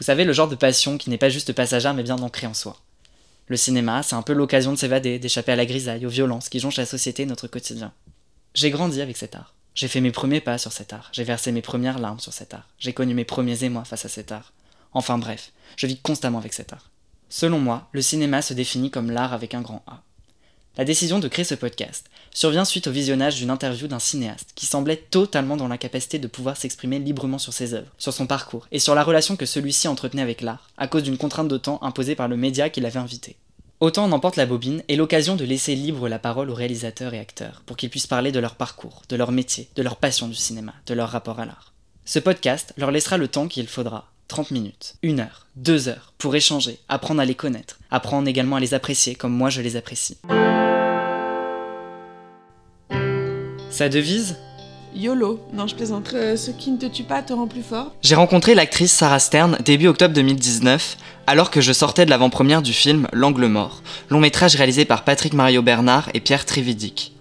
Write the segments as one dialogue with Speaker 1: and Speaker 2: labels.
Speaker 1: Vous savez, le genre de passion qui n'est pas juste passagère mais bien ancrée en soi. Le cinéma, c'est un peu l'occasion de s'évader, d'échapper à la grisaille, aux violences qui jonchent la société notre quotidien. J'ai grandi avec cet art. J'ai fait mes premiers pas sur cet art. J'ai versé mes premières larmes sur cet art. J'ai connu mes premiers émois face à cet art. Enfin bref, je vis constamment avec cet art. Selon moi, le cinéma se définit comme l'art avec un grand A. La décision de créer ce podcast survient suite au visionnage d'une interview d'un cinéaste qui semblait totalement dans l'incapacité de pouvoir s'exprimer librement sur ses œuvres, sur son parcours et sur la relation que celui-ci entretenait avec l'art, à cause d'une contrainte de temps imposée par le média qui l'avait invité. Autant en emporte la bobine est l'occasion de laisser libre la parole aux réalisateurs et acteurs pour qu'ils puissent parler de leur parcours, de leur métier, de leur passion du cinéma, de leur rapport à l'art. Ce podcast leur laissera le temps qu'il faudra 30 minutes, 1 heure, 2 heures, pour échanger, apprendre à les connaître, apprendre également à les apprécier comme moi je les apprécie. Sa devise
Speaker 2: YOLO. Non, je plaisante. Euh, ce qui ne te tue pas te rend plus fort.
Speaker 1: J'ai rencontré l'actrice Sarah Stern début octobre 2019, alors que je sortais de l'avant-première du film L'Angle Mort, long métrage réalisé par Patrick Mario Bernard et Pierre Trividic.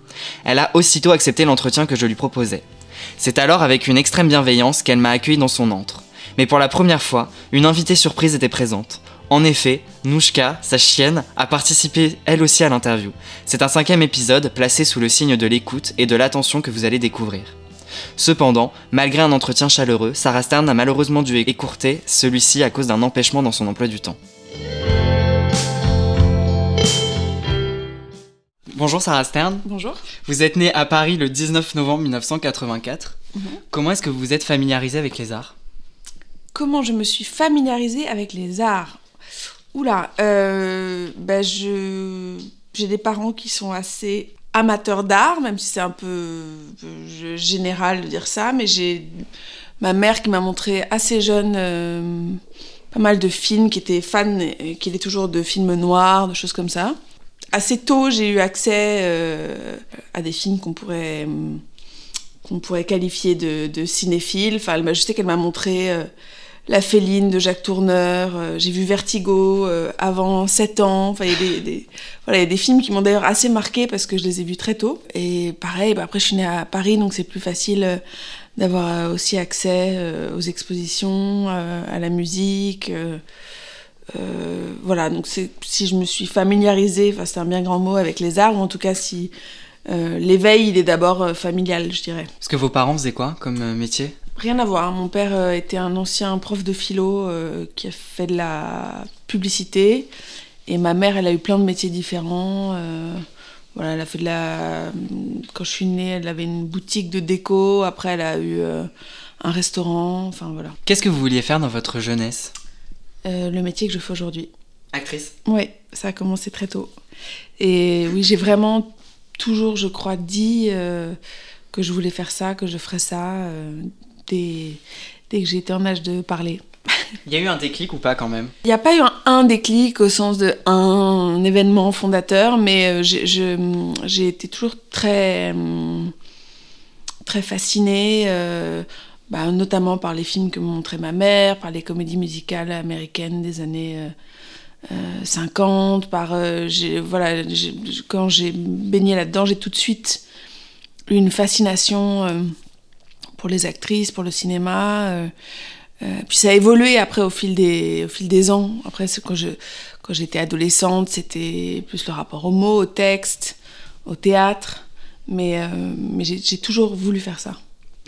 Speaker 1: Elle a aussitôt accepté l'entretien que je lui proposais. C'est alors avec une extrême bienveillance qu'elle m'a accueilli dans son antre. Mais pour la première fois, une invitée surprise était présente. En effet, Nouchka, sa chienne, a participé elle aussi à l'interview. C'est un cinquième épisode placé sous le signe de l'écoute et de l'attention que vous allez découvrir. Cependant, malgré un entretien chaleureux, Sarah Stern a malheureusement dû écourter celui-ci à cause d'un empêchement dans son emploi du temps. Bonjour Sarah Stern.
Speaker 2: Bonjour.
Speaker 1: Vous êtes née à Paris le 19 novembre 1984.
Speaker 2: Mhm.
Speaker 1: Comment est-ce que vous vous êtes familiarisée avec les arts?
Speaker 2: Comment je me suis familiarisée avec les arts? Oula, euh, ben je j'ai des parents qui sont assez amateurs d'art, même si c'est un peu euh, général de dire ça, mais j'ai ma mère qui m'a montré assez jeune euh, pas mal de films, qui était fan, et qui est toujours de films noirs, de choses comme ça. Assez tôt, j'ai eu accès euh, à des films qu'on pourrait qu'on pourrait qualifier de, de cinéphiles. Enfin, je sais qu'elle m'a montré euh, La Féline de Jacques Tourneur. euh, j'ai vu Vertigo euh, avant 7 ans. Enfin, il y a des, voilà, des films qui m'ont d'ailleurs assez marqué parce que je les ai vus très tôt. Et pareil, bah, après je suis née à Paris, donc c'est plus facile euh, d'avoir aussi accès aux expositions, à la musique. voilà, donc si je me suis familiarisée, enfin c'est un bien grand mot, avec les arts, ou en tout cas si l'éveil, il est d'abord familial, je dirais.
Speaker 1: Parce que vos parents faisaient quoi comme métier?
Speaker 2: Rien à voir. Mon père euh, était un ancien prof de philo euh, qui a fait de la publicité. Et ma mère, elle a eu plein de métiers différents. euh, voilà, elle a fait de la. Quand je suis née, elle avait une boutique de déco. Après, elle a eu euh, un restaurant. Enfin, voilà.
Speaker 1: Qu'est-ce que vous vouliez faire dans votre jeunesse?
Speaker 2: Le métier que je fais aujourd'hui.
Speaker 1: Actrice
Speaker 2: Oui, ça a commencé très tôt. Et oui, j'ai vraiment toujours, je crois, dit que je voulais faire ça, que je ferais ça, dès, dès que j'étais en âge de parler.
Speaker 1: Il y a eu un déclic ou pas quand même?
Speaker 2: Il n'y a pas eu un, un déclic au sens de un événement fondateur, mais euh, j'ai été toujours très, très fascinée, euh, bah, notamment par les films que me montrait ma mère, par les comédies musicales américaines des années euh, euh, 50, par euh, j'ai- voilà, quand j'ai baigné là-dedans, j'ai tout de suite eu une fascination pour les actrices, pour le cinéma. euh, euh, puis ça a évolué après au fil des, au fil des ans. Après, quand je quand j'étais adolescente, c'était plus le rapport aux mots, au texte, au théâtre. Mais, euh, mais j'ai j'ai toujours voulu faire ça.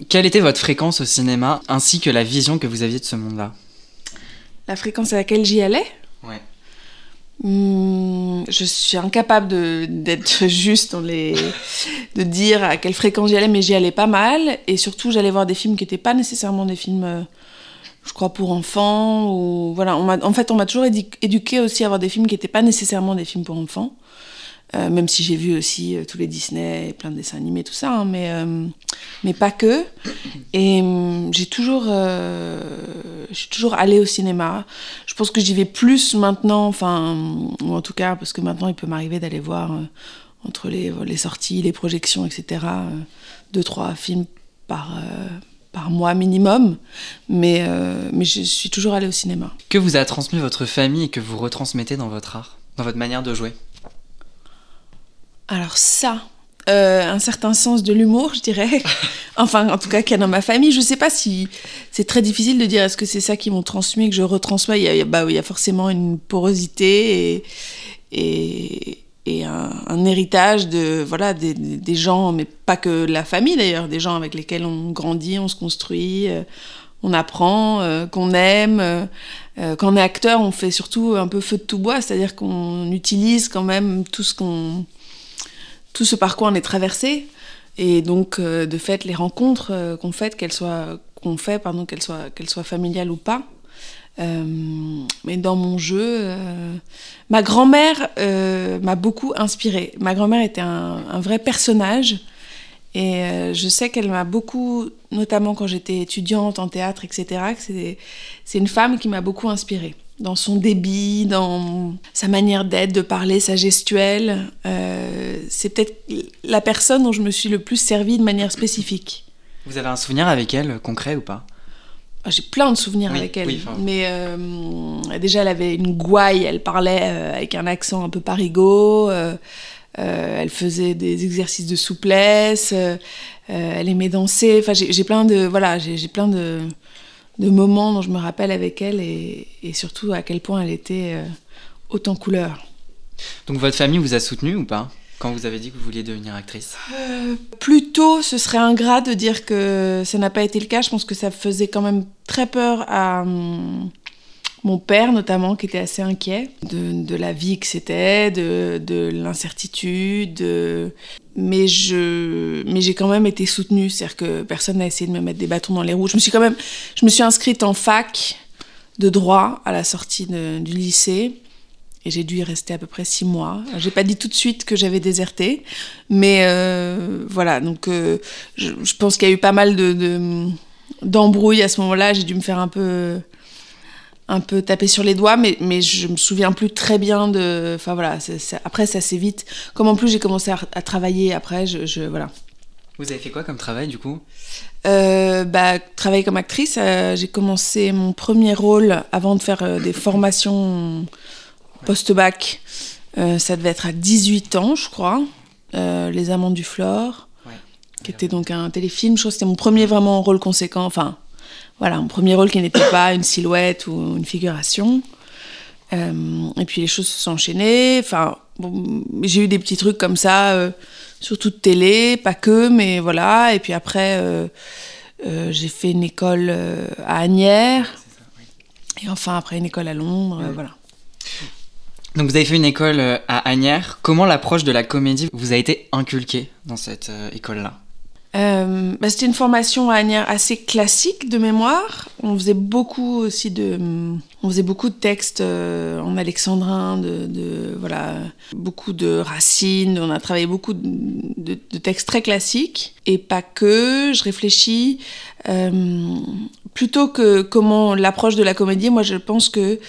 Speaker 1: Quelle était votre fréquence au cinéma ainsi que la vision que vous aviez de ce monde-là?
Speaker 2: La fréquence à laquelle j'y allais,
Speaker 1: Ouais.
Speaker 2: Hmm, je suis incapable d'être juste dans les de dire à quelle fréquence j'y allais mais j'y allais pas mal. Et surtout j'allais voir des films qui n'étaient pas nécessairement des films euh, je crois pour enfants voilà. En fait on m'a toujours édu- éduqué aussi à voir des films qui n'étaient pas nécessairement des films pour enfants Euh, même si j'ai vu aussi tous les Disney, plein de dessins animés, tout ça, hein, mais, mais pas que. Et j'ai toujours, je toujours allée au cinéma. Je pense que j'y vais plus maintenant, enfin, ou en tout cas, parce que maintenant il peut m'arriver d'aller voir entre les, les sorties, les projections, etc., deux, trois films par, par mois minimum, mais, euh, mais je suis toujours allée au cinéma.
Speaker 1: Que vous a transmis votre famille et que vous retransmettez dans votre art, dans votre manière de jouer?
Speaker 2: Alors ça, euh, un certain sens de l'humour, je dirais. enfin, en tout cas, qu'il y a dans ma famille. Je ne sais pas si c'est très difficile de dire est-ce que c'est ça qui m'ont transmis, que je retransmets. Il y a, bah, il y a forcément une porosité et, et, et un, héritage de voilà des, des, gens, mais pas que la famille d'ailleurs, des gens avec lesquels on grandit, on se construit, euh, on apprend, euh, qu'on aime. Euh, quand on est acteur, on fait surtout un peu feu de tout bois, c'est-à-dire qu'on utilise quand même tout ce qu'on tout ce par quoi on est traversé. Et donc, de fait, les rencontres qu'on fait, qu'elles soient qu'elles soient soient familiales ou pas, euh, mais dans mon jeu, euh, ma grand-mère euh, m'a beaucoup inspirée. Ma grand-mère était un, vrai personnage. Et je sais qu'elle m'a beaucoup, notamment quand j'étais étudiante en théâtre, etc., c'est une femme qui m'a beaucoup inspirée. Dans son débit, dans sa manière d'être, de parler, sa gestuelle. c'est peut-être la personne dont je me suis le plus servie de manière spécifique.
Speaker 1: Vous avez un souvenir avec elle, concret ou pas?
Speaker 2: Ah, j'ai plein de souvenirs avec elle. Mais euh, déjà, elle avait une gouaille, elle parlait euh, avec un accent un peu parigot. Euh, elle faisait des exercices de souplesse. elle aimait danser. Enfin, j'ai plein de voilà, j'ai plein de, de, moments dont je me rappelle avec elle et, et surtout à quel point elle était autant couleur.
Speaker 1: Donc votre famille vous a soutenu ou pas quand vous avez dit que vous vouliez devenir actrice?
Speaker 2: Euh, Plutôt, ce serait ingrat de dire que ça n'a pas été le cas. Je pense que ça faisait quand même très peur à hum, mon père, notamment, qui était assez inquiet de, la vie que c'était, de, de l'incertitude. Mais je, mais j'ai quand même été soutenue, c'est-à-dire que personne n'a essayé de me mettre des bâtons dans les roues. Je me suis quand même, je me suis inscrite en fac de droit à la sortie du lycée. Et j'ai dû y rester à peu près six mois. J'ai pas dit tout de suite que j'avais déserté, mais euh, voilà. Donc, euh, je, pense qu'il y a eu pas mal de, d'embrouilles à ce moment-là. J'ai dû me faire un peu, un peu taper sur les doigts, mais, mais je me souviens plus très bien de. Enfin voilà. après, ça s'est vite. Comme en plus j'ai commencé à, travailler après, je, voilà.
Speaker 1: Vous avez fait quoi comme travail du coup?
Speaker 2: Euh, bah, travailler comme actrice. j'ai commencé mon premier rôle avant de faire des formations post-bac, euh, ça devait être à 18 ans, je crois. Euh, Les Amants du Flore, qui était donc un téléfilm. Je crois que c'était mon premier vraiment rôle conséquent. Enfin, voilà, mon premier rôle qui n'était pas une silhouette ou une figuration. Euh, et puis les choses se sont enchaînées. Enfin, j'ai eu des petits trucs comme ça, surtout de télé, pas que, mais voilà. Et puis après, j'ai fait une école à Agnières. Et enfin, après, une école à Londres, voilà.
Speaker 1: Donc vous avez fait une école euh, à Agnières. Comment l'approche de la comédie vous a été inculquée dans cette euh, école-là?
Speaker 2: Euh, bah, C'était une formation à Agnières assez classique de mémoire. On faisait beaucoup aussi de, on faisait beaucoup de textes en alexandrin, de, voilà, beaucoup de racines. On a travaillé beaucoup de, textes très classiques et pas que. Je réfléchis plutôt que comment l'approche de la comédie. Moi, je pense que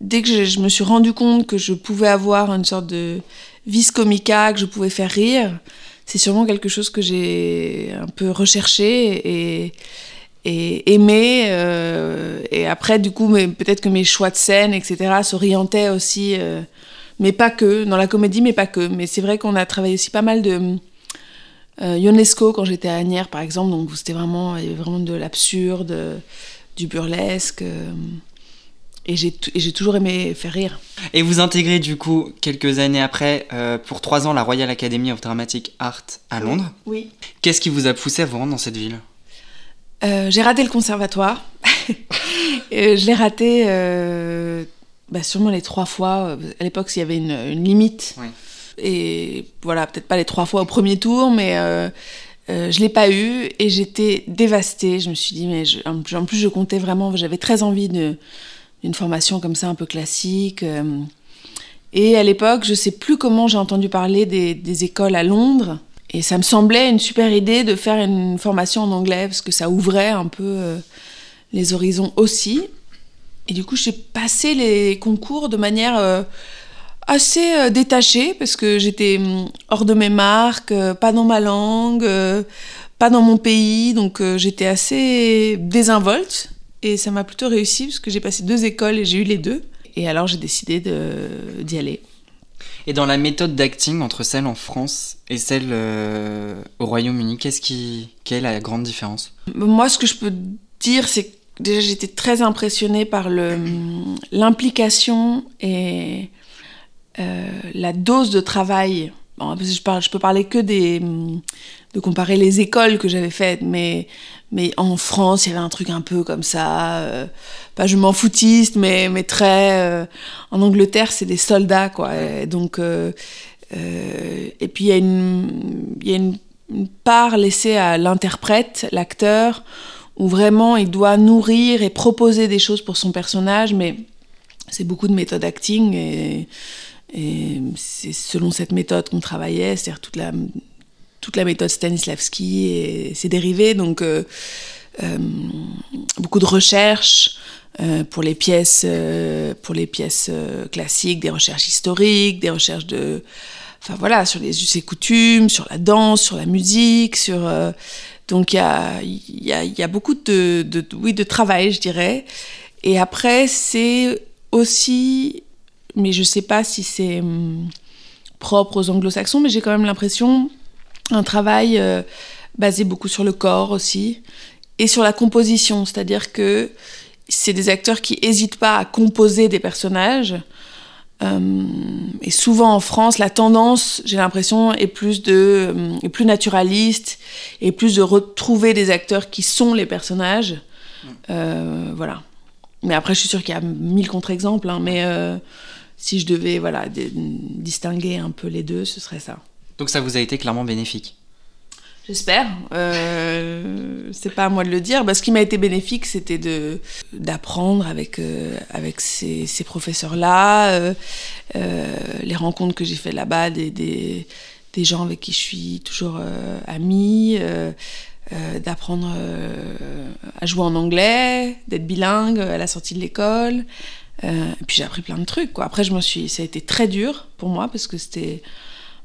Speaker 2: dès que je, me suis rendu compte que je pouvais avoir une sorte de vis comica, que je pouvais faire rire, c'est sûrement quelque chose que j'ai un peu recherché et, aimé. Euh, et après, du coup, peut-être que mes choix de scène, etc., s'orientaient aussi, euh, mais pas que, dans la comédie, mais pas que. Mais c'est vrai qu'on a travaillé aussi pas mal de. Euh, quand j'étais à Agnières par exemple donc c'était vraiment vraiment de l'absurde du burlesque et j'ai toujours aimé faire rire.
Speaker 1: Et vous intégrez du coup quelques années après, euh, pour trois ans, la Royal Academy of Dramatic Art à Londres.
Speaker 2: Oui.
Speaker 1: Qu'est-ce qui vous a poussé à vous rendre dans cette ville?
Speaker 2: Euh, J'ai raté le conservatoire. je l'ai raté euh, bah, sûrement les trois fois. À l'époque, il y avait une, limite. Oui. Et voilà, peut-être pas les trois fois au premier tour, mais je l'ai pas eu et j'étais dévastée. Je me suis dit, mais en plus, je comptais vraiment, j'avais très envie de une formation comme ça un peu classique. Euh, Et à l'époque, je sais plus comment j'ai entendu parler des, des, écoles à Londres. Et ça me semblait une super idée de faire une formation en anglais parce que ça ouvrait un peu euh, les horizons aussi. Et du coup, j'ai passé les concours de manière euh, assez détachée parce que j'étais hum, hors de mes marques, pas dans ma langue, pas dans mon pays. Donc j'étais assez désinvolte. Et ça m'a plutôt réussi parce que j'ai passé deux écoles et j'ai eu les deux. Et alors j'ai décidé d'y aller.
Speaker 1: Et dans la méthode d'acting entre celle en France et celle euh, au Royaume-Uni, qu'est-ce qui, quelle est la grande différence?
Speaker 2: Moi, ce que je peux dire, c'est que déjà j'étais très impressionnée par l'implication et euh, la dose de travail. je, parle, je peux parler que des, de comparer les écoles que j'avais faites, mais mais en France, il y avait un truc un peu comme ça, euh, pas je m'en foutiste, mais, mais très. Euh, en Angleterre, c'est des soldats, quoi. Et donc, euh, et puis il y a, une, y a une, part laissée à l'interprète, l'acteur, où vraiment il doit nourrir et proposer des choses pour son personnage, mais c'est beaucoup de méthode acting et, et c'est selon cette méthode qu'on travaillait, c'est-à-dire toute la toute la méthode Stanislavski et ses dérivés, donc euh, euh, beaucoup de recherches euh, pour les pièces, pour les pièces classiques, des recherches historiques, des recherches de, enfin voilà, sur les us et coutumes, sur la danse, sur la musique, sur donc il y a, beaucoup de, de, oui, de travail, je dirais. Et après, c'est aussi, mais je sais pas si c'est hum, propre aux anglo-saxons, mais j'ai quand même l'impression un travail euh, basé beaucoup sur le corps aussi et sur la composition, c'est-à-dire que c'est des acteurs qui n'hésitent pas à composer des personnages. Euh, et souvent en France, la tendance, j'ai l'impression, est plus de, euh, est plus naturaliste et plus de retrouver des acteurs qui sont les personnages. voilà. Mais après, je suis sûre qu'il y a mille contre-exemples. Hein, mais si je devais, voilà, distinguer un peu les deux, ce serait ça.
Speaker 1: Donc ça vous a été clairement bénéfique
Speaker 2: J'espère. Euh, c'est pas à moi de le dire. Bah, ce qui m'a été bénéfique, c'était de d'apprendre avec euh, avec ces, ces professeurs-là, euh, euh, les rencontres que j'ai faites là-bas, des, des, gens avec qui je suis toujours amie, d'apprendre à jouer en anglais, d'être bilingue à la sortie de l'école. puis j'ai appris plein de trucs. Après, je me suis, ça a été très dur pour moi parce que c'était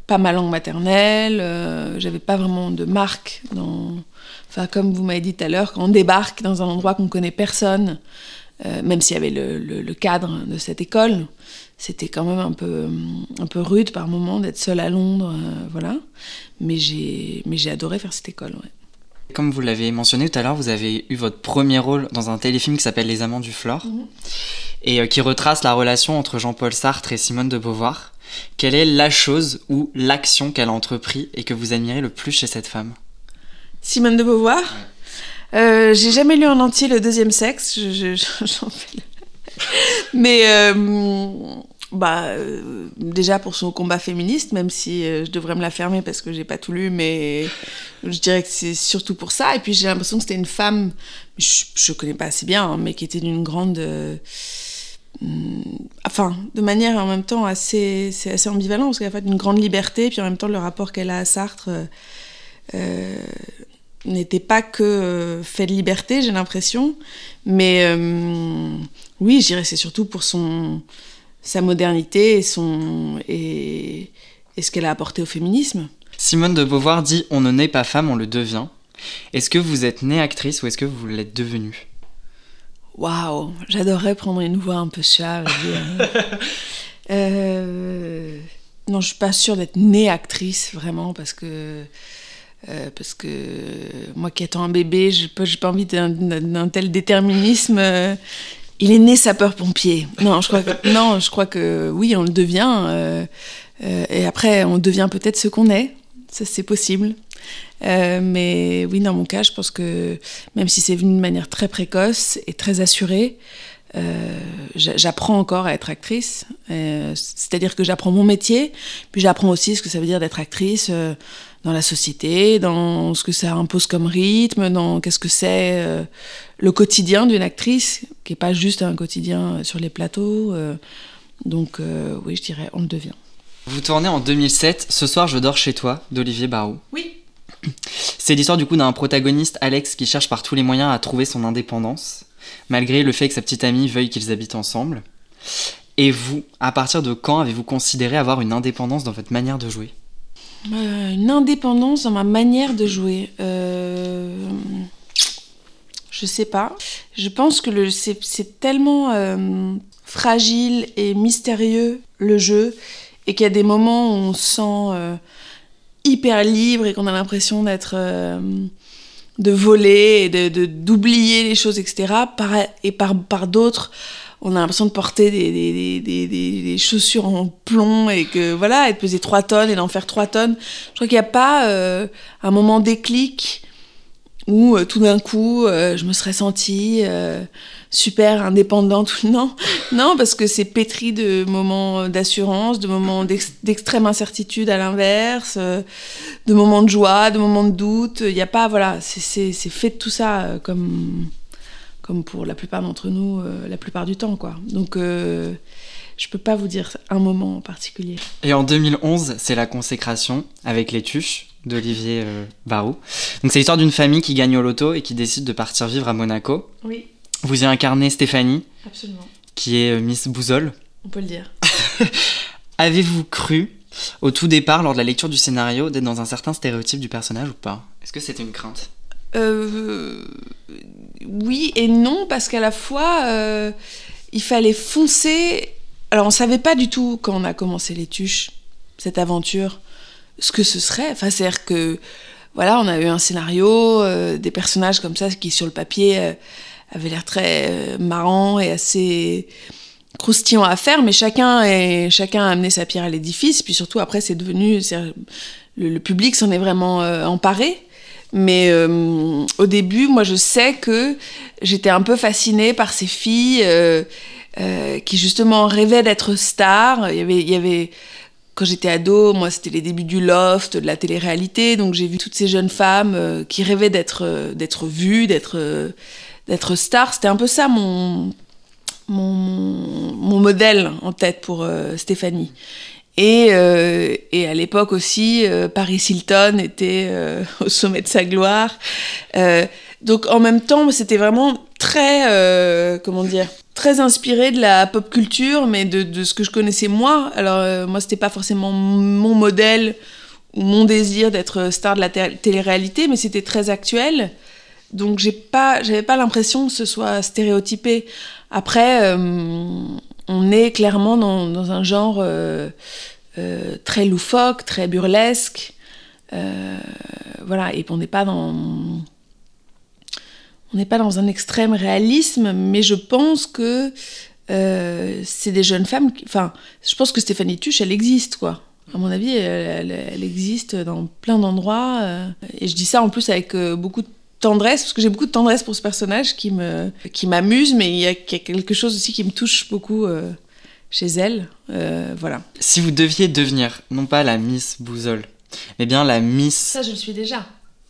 Speaker 2: pas ma langue maternelle, euh, j'avais pas vraiment de marque dans... Enfin, comme vous m'avez dit tout à l'heure, quand on débarque dans un endroit qu'on connaît personne, euh, même s'il y avait le, le, cadre de cette école, c'était quand même un peu, un peu rude par moment d'être seule à Londres, euh, voilà. Mais j'ai, mais j'ai adoré faire cette école, ouais.
Speaker 1: Comme vous l'avez mentionné tout à l'heure, vous avez eu votre premier rôle dans un téléfilm qui s'appelle Les Amants du Flore mhm. et qui retrace la relation entre Jean-Paul Sartre et Simone de Beauvoir. Quelle est la chose ou l'action qu'elle a entrepris et que vous admirez le plus chez cette femme?
Speaker 2: Simone de Beauvoir? Euh, J'ai jamais lu en entier le deuxième sexe. Mais euh, bah, euh, déjà pour son combat féministe, même si je devrais me la fermer parce que j'ai pas tout lu, mais je dirais que c'est surtout pour ça. Et puis j'ai l'impression que c'était une femme, je, je connais pas assez bien, hein, mais qui était d'une grande enfin, de manière en même temps assez, c'est assez ambivalent parce qu'elle a fait une grande liberté, puis en même temps le rapport qu'elle a à Sartre euh, euh, n'était pas que euh, fait de liberté, j'ai l'impression, mais oui, je dirais c'est surtout pour son sa modernité et son et ce qu'elle a apporté au féminisme.
Speaker 1: Simone de Beauvoir dit on ne naît pas femme, on le devient. Est-ce que vous êtes née actrice ou est-ce que vous l'êtes devenue?
Speaker 2: Waouh, j'adorerais prendre une voix un peu suave. euh, non, je suis pas sûre d'être née actrice vraiment parce que euh, parce que moi qui étant un bébé, j'ai pas, pas envie d'un tel déterminisme. Euh, il est né sapeur-pompier. Non, je crois que non, je crois que oui, on le devient. Euh, et après, on devient peut-être ce qu'on est. Ça, c'est possible. Euh, mais oui, dans mon cas, je pense que même si c'est venu de manière très précoce et très assurée, euh, j'apprends encore à être actrice. Euh, c'est-à-dire que j'apprends mon métier, puis j'apprends aussi ce que ça veut dire d'être actrice dans la société, dans ce que ça impose comme rythme, dans qu'est-ce que c'est le quotidien d'une actrice, qui n'est pas juste un quotidien sur les plateaux. Donc oui, je dirais on le devient.
Speaker 1: Vous tournez en 2007 Ce soir je dors chez toi d'Olivier Barou.
Speaker 2: Oui.
Speaker 1: C'est l'histoire du coup d'un protagoniste, Alex, qui cherche par tous les moyens à trouver son indépendance, malgré le fait que sa petite amie veuille qu'ils habitent ensemble. Et vous, à partir de quand avez-vous considéré avoir une indépendance dans votre manière de jouer?
Speaker 2: Euh, Une indépendance dans ma manière de jouer euh... Je sais pas. Je pense que c'est tellement euh, fragile et mystérieux le jeu et qu'il y a des moments où on se sent euh, hyper libre et qu'on a l'impression d'être de voler et de d'oublier les choses etc par, et par par d'autres on a l'impression de porter des, des, des, des, chaussures en plomb et que voilà, et de peser 3 tonnes et d'en faire 3 tonnes. Je crois qu'il n'y a pas euh, un moment déclic où euh, tout d'un coup euh, je me serais sentie super indépendante. Non, non, parce que c'est pétri de moments d'assurance, de moments d'extrême incertitude à l'inverse, de moments de joie, de moments de doute. Il n'y a pas, voilà, c'est fait de tout ça comme comme pour la plupart d'entre nous, euh, la plupart du temps, quoi. Donc, euh, je peux pas vous dire un moment en particulier.
Speaker 1: Et en 2011, c'est la consécration avec les tuches d'Olivier euh, Barou. Donc, c'est l'histoire d'une famille qui gagne au loto et qui décide de partir vivre à Monaco.
Speaker 2: Oui.
Speaker 1: Vous y incarnez Stéphanie.
Speaker 2: Absolument.
Speaker 1: Qui est Miss Bouzole.
Speaker 2: On peut le dire.
Speaker 1: Avez-vous cru au tout départ, lors de la lecture du scénario, d'être dans un certain stéréotype du personnage ou pas? Est-ce que c'était une crainte?
Speaker 2: Euh, oui et non, parce qu'à la fois, euh, il fallait foncer. Alors, on savait pas du tout, quand on a commencé les tuches, cette aventure, ce que ce serait. Enfin, c'est-à-dire que, voilà, on a eu un scénario, euh, des personnages comme ça qui, sur le papier, euh, avaient l'air très marrants et assez croustillants à faire, mais chacun, chacun a amené sa pierre à l'édifice. Puis surtout, après, c'est devenu. Le, public s'en est vraiment emparé. Mais euh, au début, moi, je sais que j'étais un peu fascinée par ces filles euh, euh, qui, justement, rêvaient d'être stars. Il y avait quand j'étais ado, moi, c'était les débuts du loft, de la télé-réalité. Donc, j'ai vu toutes ces jeunes femmes qui rêvaient d'être, d'être vues, d'être, d'être stars. C'était un peu ça mon, mon, mon, modèle en tête pour Stéphanie. Et, euh, et à l'époque aussi, euh, Paris Hilton était euh, au sommet de sa gloire. donc en même temps, c'était vraiment très, comment dire, très inspiré de la pop culture, mais de, ce que je connaissais moi. Alors moi, c'était pas forcément mon modèle ou mon désir d'être star de la télé-réalité, mais c'était très actuel. Donc j'ai pas, j'avais pas l'impression que ce soit stéréotypé. Après on est clairement dans, un genre euh, euh, très loufoque, très burlesque. Euh, voilà, et on n'est pas dans. On n'est pas dans un extrême réalisme, mais je pense que c'est des jeunes femmes. enfin, je pense que Stéphanie Tuche, elle existe, quoi. À mon avis, elle, existe dans plein d'endroits. et je dis ça en plus avec beaucoup de tendresse, parce que j'ai beaucoup de tendresse pour ce personnage qui me qui m'amuse, mais il y, a, quelque chose aussi qui me touche beaucoup euh, chez elle. Euh, voilà.
Speaker 1: Si vous deviez devenir, non pas la Miss Bouzole, mais bien la Miss...
Speaker 2: Ça, je le suis déjà.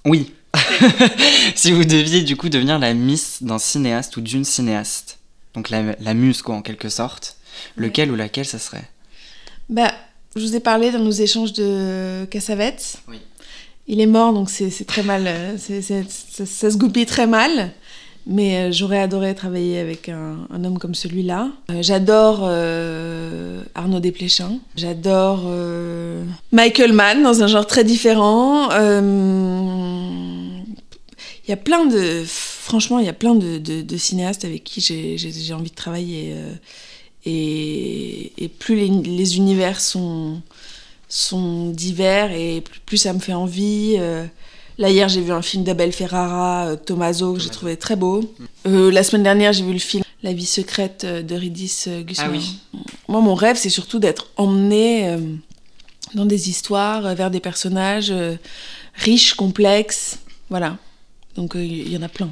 Speaker 1: Oui. si vous deviez du coup devenir la Miss d'un cinéaste ou d'une cinéaste, donc la, la muse quoi en quelque sorte, lequel ou laquelle ça serait?
Speaker 2: Bah, je vous ai parlé dans nos échanges de Cassavetes.
Speaker 1: Oui.
Speaker 2: Il est mort, donc c'est très mal. Euh, ça, se goupille très mal. Mais euh, j'aurais adoré travailler avec un, homme comme celui-là. Euh, j'adore Arnaud Desplechin. J'adore Michael Mann dans un genre très différent. Il y a plein de. Franchement, il y a plein de, cinéastes avec qui j'ai envie de travailler. Et, et, plus les univers sont sont divers et plus, ça me fait envie. Euh, là, hier, j'ai vu un film d'Abel Ferrara, euh, Tommaso, que j'ai trouvé très beau. Mm. Euh, la semaine dernière, j'ai vu le film La vie secrète de Ridis Gusman.
Speaker 1: Ah
Speaker 2: Moi, mon rêve, c'est surtout d'être emmené dans des histoires, vers des personnages riches, complexes. Voilà. Donc, il y, en a plein.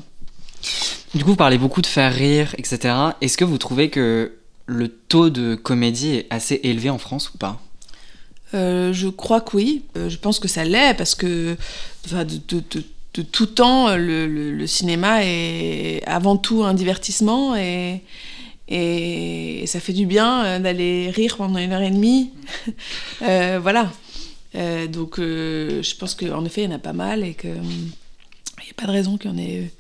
Speaker 1: Du coup, vous parlez beaucoup de faire rire, etc. Est-ce que vous trouvez que le taux de comédie est assez élevé en France ou pas?
Speaker 2: Euh, je crois que oui. Euh, je pense que ça l'est parce que de, de, de, tout temps, le, le, cinéma est avant tout un divertissement et, Et, ça fait du bien euh, d'aller rire pendant une heure et demie. Euh, voilà. Euh, donc, je pense qu'en effet, il y en a pas mal et qu'il n'y a pas de raison qu'il y en ait.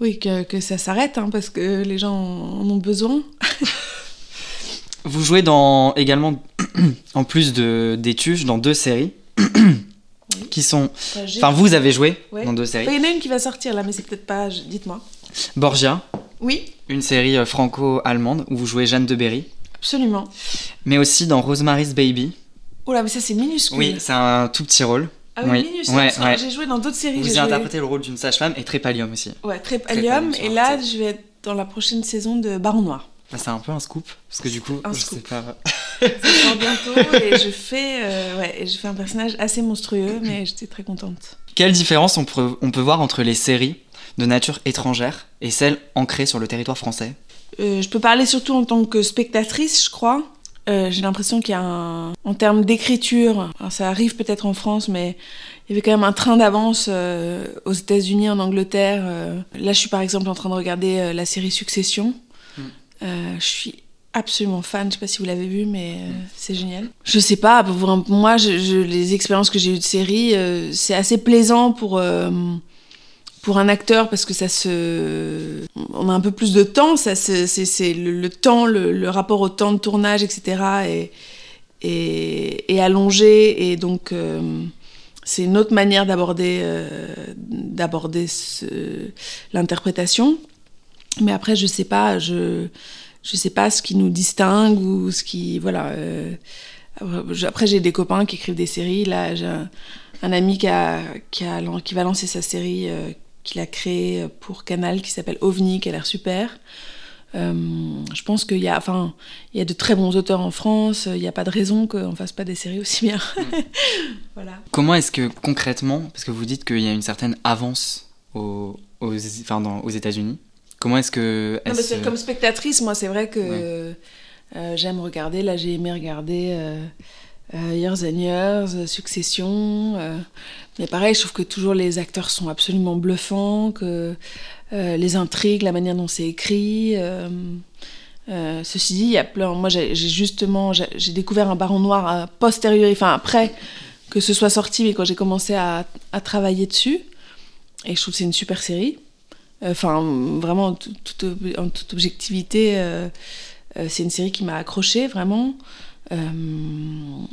Speaker 2: Oui, que, que ça s'arrête, hein, parce que les gens en ont besoin.
Speaker 1: Vous jouez dans, également, en plus de, des dans deux séries. qui sont. Enfin, vous avez joué dans deux séries.
Speaker 2: Il y en a une qui va sortir là, mais c'est peut-être pas. Dites-moi.
Speaker 1: Borgia.
Speaker 2: Oui.
Speaker 1: Une série euh, franco-allemande où vous jouez Jeanne de Berry.
Speaker 2: Absolument.
Speaker 1: Mais aussi dans Rosemary's Baby.
Speaker 2: Oh là, mais ça c'est minuscule.
Speaker 1: Oui, c'est un tout petit rôle.
Speaker 2: Ah oui, minuscule. Ouais, J'ai joué dans d'autres séries.
Speaker 1: Vous avez interprété le rôle d'une sage-femme et Trépalium aussi.
Speaker 2: Ouais, Trépalium. Et là, je vais être dans la prochaine saison de Baron Noir.
Speaker 1: Bah, c'est un peu un scoop, parce que du coup,
Speaker 2: un
Speaker 1: je
Speaker 2: scoop.
Speaker 1: sais pas.
Speaker 2: ça sort bientôt et je fais, euh, ouais, je fais un personnage assez monstrueux, mais j'étais très contente.
Speaker 1: Quelle différence on peut, on peut voir entre les séries de nature étrangère et celles ancrées sur le territoire français?
Speaker 2: Euh, Je peux parler surtout en tant que spectatrice, je crois. Euh, j'ai l'impression qu'il y a un... En termes d'écriture, ça arrive peut-être en France, mais il y avait quand même un train d'avance aux États-Unis, en Angleterre. là, je suis par exemple en train de regarder la série Succession. Euh, je suis absolument fan, je sais pas si vous l'avez vu, mais euh, c'est génial. Je sais pas, pour moi, je, les expériences que j'ai eues de série, euh, c'est assez plaisant pour, pour un acteur parce que ça se. On a un peu plus de temps, ça c'est, le, temps, le, rapport au temps de tournage, etc. est, allongé et donc. c'est une autre manière d'aborder d'aborder l'interprétation. Mais après, je sais pas, je je sais pas ce qui nous distingue ou ce qui voilà. Euh, après, j'ai des copains qui écrivent des séries. Là, j'ai un, ami qui a, qui va lancer sa série euh, qu'il a créée pour Canal qui s'appelle OVNI, qui a l'air super. Euh, je pense qu'il y a, enfin, il y a de très bons auteurs en France. Il n'y a pas de raison qu'on fasse pas des séries aussi bien. voilà.
Speaker 1: Comment est-ce que concrètement, parce que vous dites qu'il y a une certaine avance aux, aux, enfin, aux États-Unis, Comment est-ce que.
Speaker 2: Comme spectatrice, moi, c'est vrai que euh, j'aime regarder. Là, j'ai aimé regarder euh, Years and Years, Succession. mais pareil, je trouve que toujours les acteurs sont absolument bluffants, que les intrigues, la manière dont c'est écrit. ceci dit, il y a plein. Moi, j'ai justement j'ai découvert un Baron Noir a posteriori, enfin après que ce soit sorti, mais quand j'ai commencé à, à travailler dessus. Et je trouve que c'est une super série. Enfin, vraiment, en toute objectivité, euh, euh, c'est une série qui m'a accrochée, vraiment. Euh,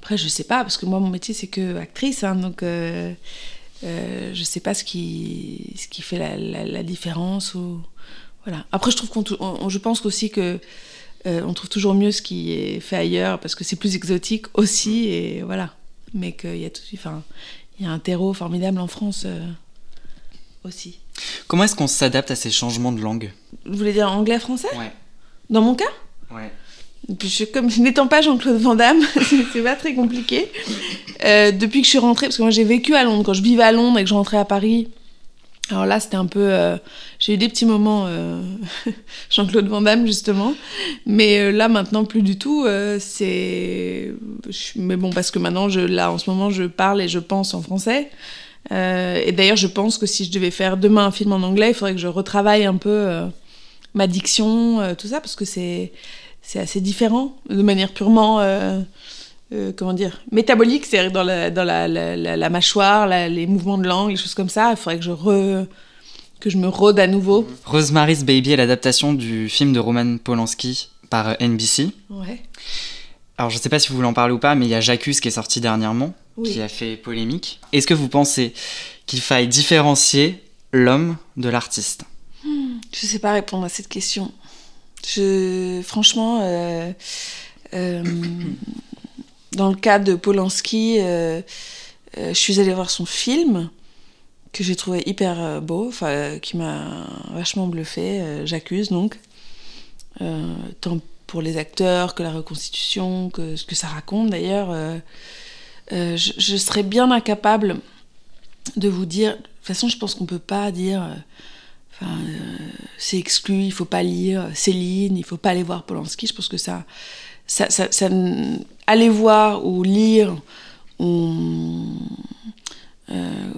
Speaker 2: après, je sais pas, parce que moi, mon métier, c'est que actrice, hein, donc je sais pas ce qui, ce qui fait la, différence. Ou... Voilà. Après, je trouve qu'on, je pense aussi que on trouve toujours mieux ce qui est fait ailleurs, parce que c'est plus exotique aussi, et voilà. Mais qu'il y a tout, enfin, il y a un terreau formidable en France aussi.
Speaker 1: Comment est-ce qu'on s'adapte à ces changements de langue?
Speaker 2: Vous voulez dire anglais-français?
Speaker 1: Ouais.
Speaker 2: Dans mon cas?
Speaker 1: Ouais.
Speaker 2: Je, comme n'étant pas Jean-Claude Van Damme, c'est pas très compliqué. Euh, depuis que je suis rentrée, parce que moi j'ai vécu à Londres, quand je vivais à Londres et que je rentrais à Paris, alors là c'était un peu. Euh, j'ai eu des petits moments euh, Jean-Claude Van Damme justement, mais là maintenant plus du tout. c'est. Mais bon, parce que maintenant, là en ce moment, je parle et je pense en français. Et d'ailleurs, je pense que si je devais faire demain un film en anglais, il faudrait que je retravaille un peu ma diction, tout ça, parce que c'est c'est assez différent de manière purement comment dire métabolique, c'est-à-dire dans la dans la, la, mâchoire, les mouvements de langue, les choses comme ça. Il faudrait que je re que je me rôde à nouveau.
Speaker 1: Rosemary's Baby est l'adaptation du film de Roman Polanski par NBC.
Speaker 2: Ouais.
Speaker 1: Alors je sais pas si vous voulez en parler ou pas, mais il y a Jacques qui est sorti dernièrement qui a fait polémique. Est-ce que vous pensez qu'il faille différencier l'homme de l'artiste?
Speaker 2: Hmm, Je ne sais pas répondre à cette question. Je, franchement, euh, euh, dans le cas de Polanski, euh, je suis allée voir son film que j'ai trouvé hyper beau, qui m'a vachement bluffé, J'accuse donc. tant pour les acteurs que la reconstitution, que ce que ça raconte d'ailleurs. Euh, je, serais bien incapable de vous dire. De toute façon, je pense qu'on peut pas dire. Euh, euh, c'est exclu, il faut pas lire Céline, il faut pas aller voir Polanski. Je pense que ça, ça, aller voir ou lire ou,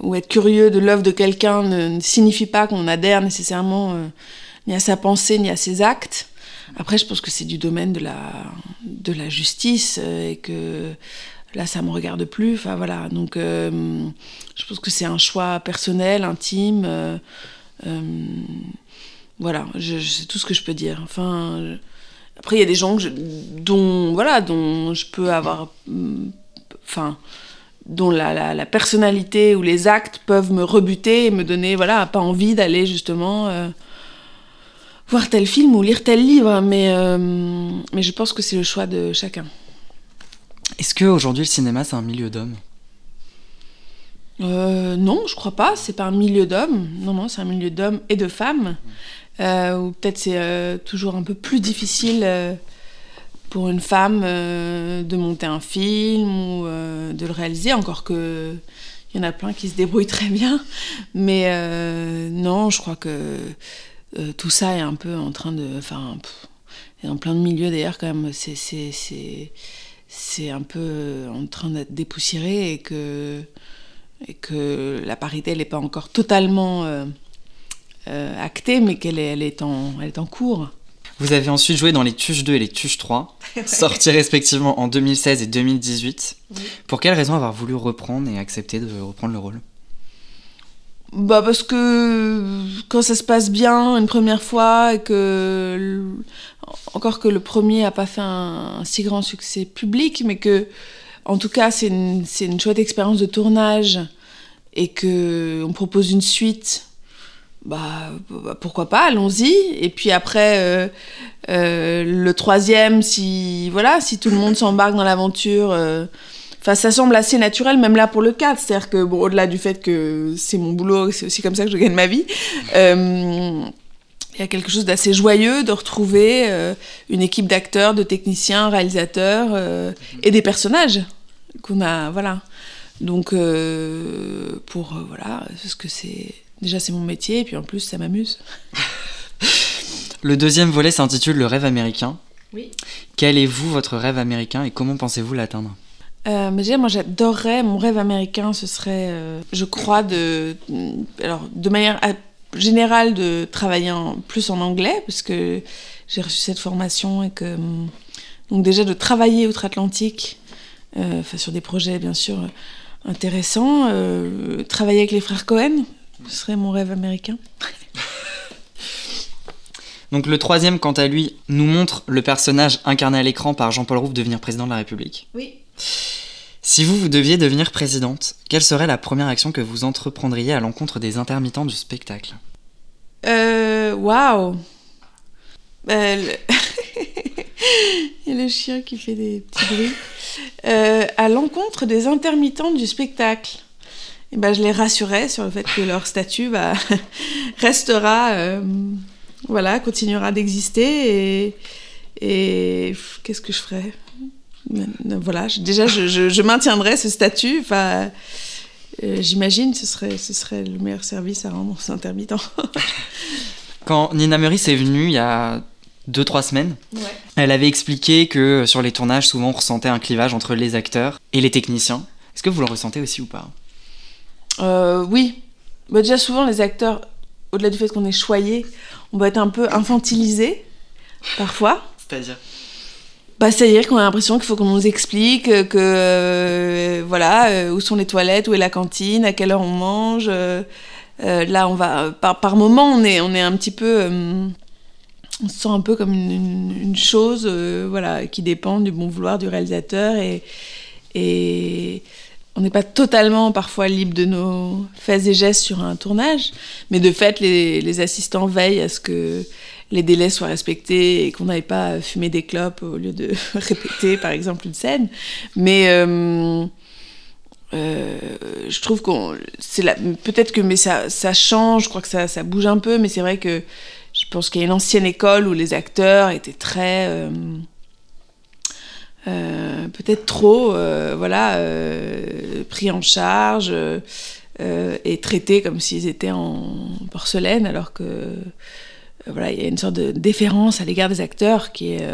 Speaker 2: ou être curieux de l'œuvre de quelqu'un ne, signifie pas qu'on adhère nécessairement ni à sa pensée ni à ses actes. Après, je pense que c'est du domaine de la, de la justice euh, et que là, ça me regarde plus. Enfin, voilà. Donc, euh, je pense que c'est un choix personnel, intime. Euh, voilà, je, c'est tout ce que je peux dire. Enfin, après, il y a des gens que je, dont, voilà, dont je peux avoir. Enfin dont la, la, la, personnalité ou les actes peuvent me rebuter et me donner voilà pas envie d'aller justement euh, voir tel film ou lire tel livre mais euh, mais je pense que c'est le choix de chacun
Speaker 1: est-ce que aujourd'hui le cinéma c'est un milieu d'hommes?
Speaker 2: Euh, non je crois pas c'est pas un milieu d'hommes non non c'est un milieu d'hommes et de femmes euh, ou peut-être c'est euh, toujours un peu plus difficile pour une femme de monter un film ou de le réaliser, encore que il y en a plein qui se débrouillent très bien. Mais non, je crois que tout ça est un peu en train de. Enfin, dans plein de milieux d'ailleurs, quand même, c'est, c'est, c'est, c'est un peu en train d'être dépoussiéré et que, et que la parité, elle n'est pas encore totalement euh, euh, actée, mais qu'elle est, elle est, en, elle est en cours.
Speaker 1: Vous avez ensuite joué dans les Tuches 2 et les Tuches 3, sortis respectivement en 2016 et 2018. Oui. Pour quelle raison avoir voulu reprendre et accepter de reprendre le rôle?
Speaker 2: Bah parce que quand ça se passe bien une première fois et que encore que le premier a pas fait un, un si grand succès public mais que en tout cas c'est une, une chouette expérience de tournage et que on propose une suite bah, bah, pourquoi pas, allons-y. Et puis après, euh, euh, le troisième, si voilà, si tout le monde s'embarque dans l'aventure, euh, enfin, ça semble assez naturel, même là pour le 4. C'est-à-dire que, bon, au-delà du fait que c'est mon boulot, c'est aussi comme ça que je gagne ma vie. Il y a quelque chose d'assez joyeux de retrouver euh, une équipe d'acteurs, de techniciens, réalisateurs euh, et des personnages qu'on a, voilà. Donc, euh, pour, voilà, parce que c'est Déjà, c'est mon métier, et puis en plus, ça m'amuse.
Speaker 1: Le deuxième volet s'intitule Le rêve américain.
Speaker 2: Oui.
Speaker 1: Quel est, vous, votre rêve américain et comment pensez-vous l'atteindre?
Speaker 2: Euh, mais déjà, moi, j'adorerais, mon rêve américain, ce serait, euh, je crois, de, alors, de manière générale, de travailler en, plus en anglais, parce que j'ai reçu cette formation et que, donc déjà, de travailler outre-Atlantique, euh, enfin, sur des projets, bien sûr, intéressants, euh, travailler avec les frères Cohen, ce serait mon rêve américain.
Speaker 1: Donc le troisième, quant à lui, nous montre le personnage incarné à l'écran par Jean-Paul Rouve devenir président de la République.
Speaker 2: Oui.
Speaker 1: Si vous, vous deviez devenir présidente, quelle serait la première action que vous entreprendriez à l'encontre des intermittents du spectacle?
Speaker 2: Euh. Waouh euh. Il y a le chien qui fait des petits bruits. Euh, à l'encontre des intermittents du spectacle. Et ben, je les rassurais sur le fait que leur statut bah, restera, euh, voilà, continuera d'exister et, et qu'est-ce que je ferais? Voilà, je, déjà je, je, je, maintiendrai ce statut. Enfin, euh, j'imagine ce serait, ce serait le meilleur service à rendre aux intermittents.
Speaker 1: Quand Nina Meurice est venue il y a deux trois semaines,
Speaker 2: ouais.
Speaker 1: elle avait expliqué que sur les tournages souvent on ressentait un clivage entre les acteurs et les techniciens. Est-ce que vous le ressentez aussi ou pas?
Speaker 2: Euh, oui. Bah, déjà, souvent, les acteurs, au-delà du fait qu'on est choyé, on va être un peu infantilisé, parfois.
Speaker 1: C'est-à-dire?
Speaker 2: Bah, C'est-à-dire qu'on a l'impression qu'il faut qu'on nous explique que, euh, voilà, euh, où sont les toilettes, où est la cantine, à quelle heure on mange. Euh, là, on va, par, par moment, on est, un petit peu. on se sent un peu comme une, chose voilà, qui dépend du bon vouloir du réalisateur et. N'est pas totalement parfois libre de nos faits et gestes sur un tournage, mais de fait, les, assistants veillent à ce que les délais soient respectés et qu'on n'aille pas fumer des clopes au lieu de répéter, par exemple, une scène. Mais euh, euh, je trouve qu'on, peut-être que mais ça, ça change. Je crois que ça, ça bouge un peu, mais c'est vrai que je pense qu'il y a une ancienne école où les acteurs étaient très euh, euh, peut-être trop, euh, voilà, euh, pris en charge et traités comme s'ils étaient en porcelaine, alors que voilà, il y a une sorte de déférence à l'égard des acteurs qui est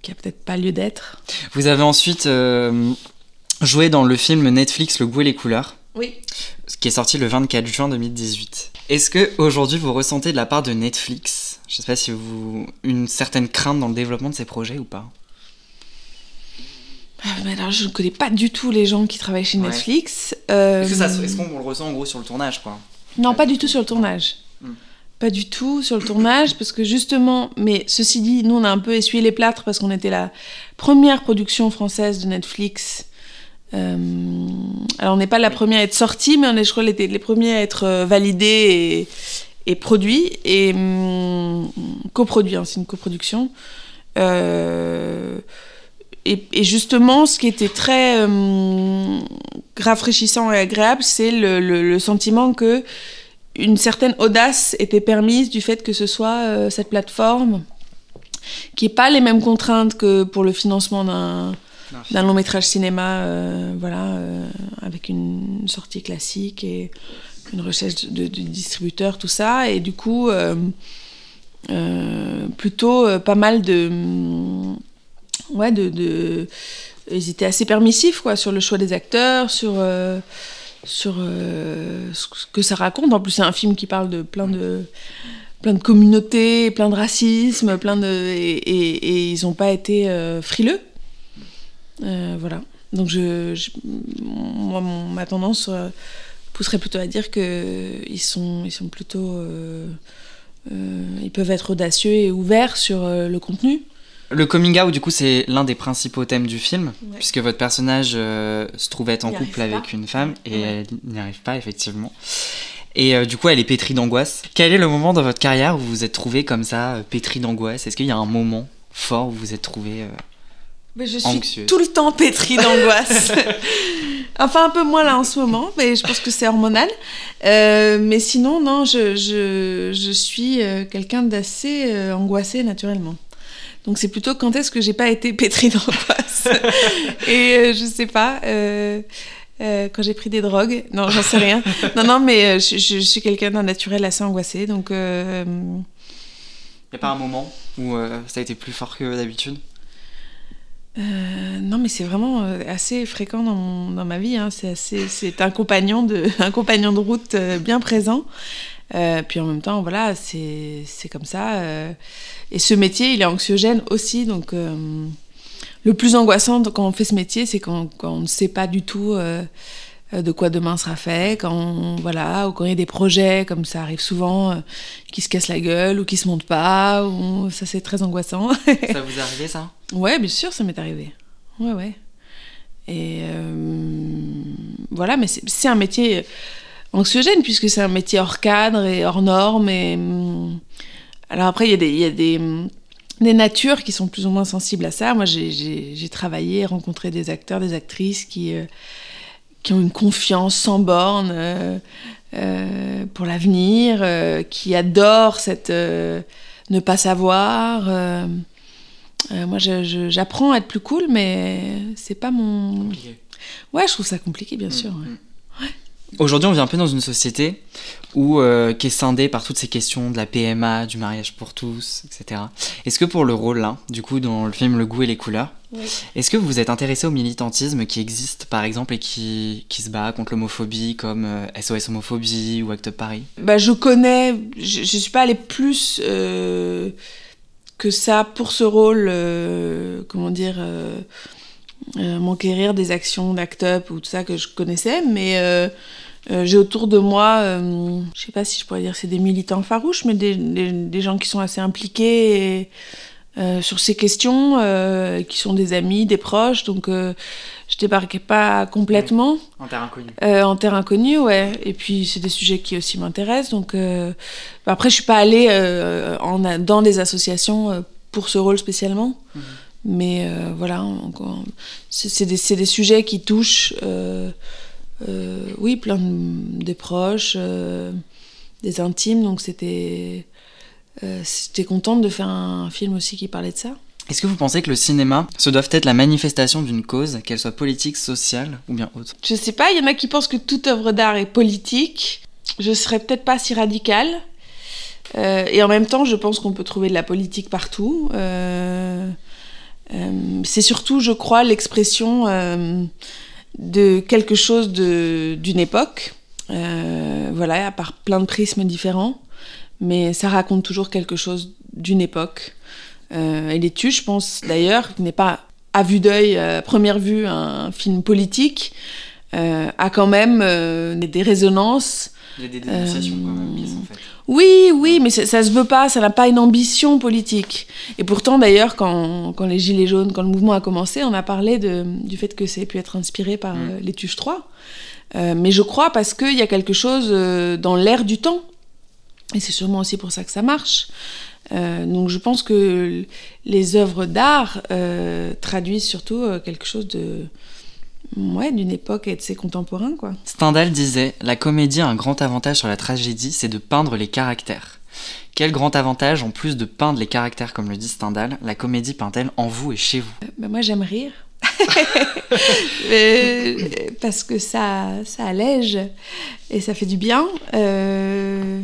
Speaker 2: qui a peut-être pas lieu d'être.
Speaker 1: Vous avez ensuite joué dans le film Netflix Le goût et les couleurs.
Speaker 2: Oui.
Speaker 1: Qui est sorti le 24 juin 2018. Est-ce que aujourd'hui vous ressentez de la part de Netflix Je sais pas si vous une certaine crainte dans le développement de ces projets ou pas?
Speaker 2: Ah, mais alors, je ne connais pas du tout les gens qui travaillent chez
Speaker 1: Ouais.
Speaker 2: Netflix. Euh,
Speaker 1: Est-ce que ça- est-ce qu'on le ressent en gros sur le tournage quoi
Speaker 2: Non, pas du tout sur le tournage.
Speaker 1: Hmm.
Speaker 2: Pas du tout sur le tournage, parce que justement, mais ceci dit, nous on a un peu essuyé les plâtres parce qu'on était la première production française de Netflix. Euh, alors on n'est pas la première à être sortie, mais on est, je crois, les, les premiers à être euh, validés et, et produits, et hum, coproduits, hein, c'est une coproduction. Euh, et, et justement, ce qui était très hum, rafraîchissant et agréable, c'est le, le- le sentiment que une certaine audace était permise du fait que ce soit euh, cette plateforme qui n'ait pas les mêmes contraintes que pour le financement d'un d'un long métrage cinéma, euh, voilà, euh, avec une sortie classique et une recherche de, de distributeur, tout ça, et du coup, euh, euh, plutôt euh, pas mal de, ouais, de, de- ils étaient assez permissifs quoi sur le choix des acteurs, sur euh, sur euh, ce que ça raconte. En plus, c'est un film qui parle de plein de plein de communautés, plein de racisme, plein de et, et- ils n'ont pas été euh, frileux. Voilà. Donc je, je- moi, ma tendance pousserait plutôt à dire que ils sont ils sont plutôt ils peuvent être audacieux et ouverts sur le contenu.
Speaker 1: Le coming out, du coup, c'est l'un des principaux thèmes du film,
Speaker 2: Ouais.
Speaker 1: puisque votre personnage euh, se trouve être en couple avec
Speaker 2: pas.
Speaker 1: une femme et
Speaker 2: Ouais.
Speaker 1: elle n'y arrive pas, effectivement. Et euh, du coup, elle est pétrie d'angoisse. Quel est le moment dans votre carrière où vous vous êtes trouvé comme ça, euh, pétri d'angoisse? Est-ce qu'il y a un moment fort où vous vous êtes trouvé euh,
Speaker 2: Mais je suis
Speaker 1: Anxieuse?
Speaker 2: tout le temps pétrie d'angoisse. enfin, un peu moins là en ce moment, mais je pense que c'est hormonal. Euh, mais sinon, non, je, je, je suis quelqu'un d'assez angoissé naturellement. Donc c'est plutôt quand est-ce que j'ai pas été pétrie d'angoisse. Et euh, je sais pas. euh, euh, quand j'ai pris des drogues, non, j'en sais rien. Non, non, mais euh, je, je- je suis quelqu'un d'un naturel assez angoissé, donc
Speaker 1: Il n'y a pas un moment où ça a été plus fort que d'habitude?
Speaker 2: Euh, non, mais c'est vraiment assez fréquent dans, mon- dans ma vie. hein. C'est assez- c'est un compagnon de, un compagnon de route bien présent. Euh, puis en même temps, voilà, c'est comme ça. euh. Et ce métier, il est anxiogène aussi. Donc, euh, le plus angoissant quand on fait ce métier, c'est quand, quand on ne sait pas du tout de quoi demain sera fait. Quand, on- voilà, ou quand il y a des projets, comme ça arrive souvent, qui se cassent la gueule ou qui se montent pas. Ou, ça, c'est très angoissant.
Speaker 1: Ça vous est arrivé, ça?
Speaker 2: Ouais, bien sûr, ça m'est arrivé. Ouais, ouais. Et voilà, mais c'est un métier anxiogène puisque c'est un métier hors cadre et hors norme. Et, hum, alors après, il y a, des, il y a des, hum, des natures qui sont plus ou moins sensibles à ça. Moi, j'ai- travaillé, rencontré des acteurs, des actrices qui, euh, qui ont une confiance sans borne euh, euh, pour l'avenir, qui adorent cette ne pas savoir. moi, j'apprends à être plus cool, mais c'est pas mon.
Speaker 1: Compliqué.
Speaker 2: Ouais, je trouve ça compliqué, bien sûr. ouais.
Speaker 1: Aujourd'hui, on vit un peu dans une société où, euh, qui est scindée par toutes ces questions de la PMA, du mariage pour tous, etc. Est-ce que pour le rôle là, du coup, dans le film Le goût et les couleurs,
Speaker 2: Oui.
Speaker 1: est-ce que vous vous êtes intéressé au militantisme qui existe, par exemple, et qui, qui se bat contre l'homophobie, comme euh, SOS Homophobie ou Act Up Paris?
Speaker 2: Bah, je connais, je, je suis pas allée plus euh, que ça pour ce rôle, euh, comment dire, euh, euh, m'enquérir des actions d'Act Up ou tout ça que je connaissais, mais euh, euh, j'ai autour de moi, euh, je sais pas si je pourrais dire c'est des militants farouches, mais des, des, des gens qui sont assez impliqués et, euh, sur ces questions, euh, qui sont des amis, des proches, donc je débarquais pas complètement.
Speaker 1: En terre inconnue.
Speaker 2: En terre inconnue, ouais. Et puis c'est des sujets qui aussi m'intéressent. Donc bah, après, je suis pas allée en, dans des associations pour ce rôle spécialement.
Speaker 1: Mhm.
Speaker 2: Mais voilà, des, c'est des sujets qui touchent, euh, oui, plein de, des proches, euh, des intimes. Donc c'était, euh, j'étais contente de faire un film aussi qui parlait de ça.
Speaker 1: Est-ce que vous pensez que le cinéma, ce doit être la manifestation d'une cause, qu'elle soit politique, sociale ou bien autre?
Speaker 2: Je sais pas, il y en a qui pensent que toute œuvre d'art est politique. Je serais peut-être pas si radicale. Euh, et en même temps, je pense qu'on peut trouver de la politique partout. Euh, euh, c'est surtout, je crois, l'expression euh, de quelque chose d'une époque. Euh, voilà, à part plein de prismes différents. mais ça raconte toujours quelque chose d'une époque. Euh, et Les Tuches, je pense d'ailleurs, n'est pas à vue d'œil, à première vue, un film politique, euh, a quand même euh, des résonances.
Speaker 1: Il y a des dénonciations quand même.
Speaker 2: Oui, oui, mais ça, se veut pas, ça n'a pas une ambition politique. Et pourtant, d'ailleurs, quand, quand les Gilets jaunes, quand le mouvement a commencé, on a parlé de, du fait que ça ait pu être inspiré par
Speaker 1: Mm.
Speaker 2: euh, les Tuches 3. Euh, mais je crois parce qu'il y a quelque chose euh, dans l'air du temps. Et c'est sûrement aussi pour ça que ça marche. Euh, donc je pense que les œuvres d'art euh, traduisent surtout euh, quelque chose de ouais, d'une époque et de ses contemporains, quoi.
Speaker 1: Stendhal disait La comédie a un grand avantage sur la tragédie, c'est de peindre les caractères. Quel grand avantage, en plus de peindre les caractères comme le dit Stendhal, la comédie peint-elle en vous et chez vous?
Speaker 2: Ben, moi, j'aime rire. Euh, parce que ça, ça allège et ça fait du bien. Euh,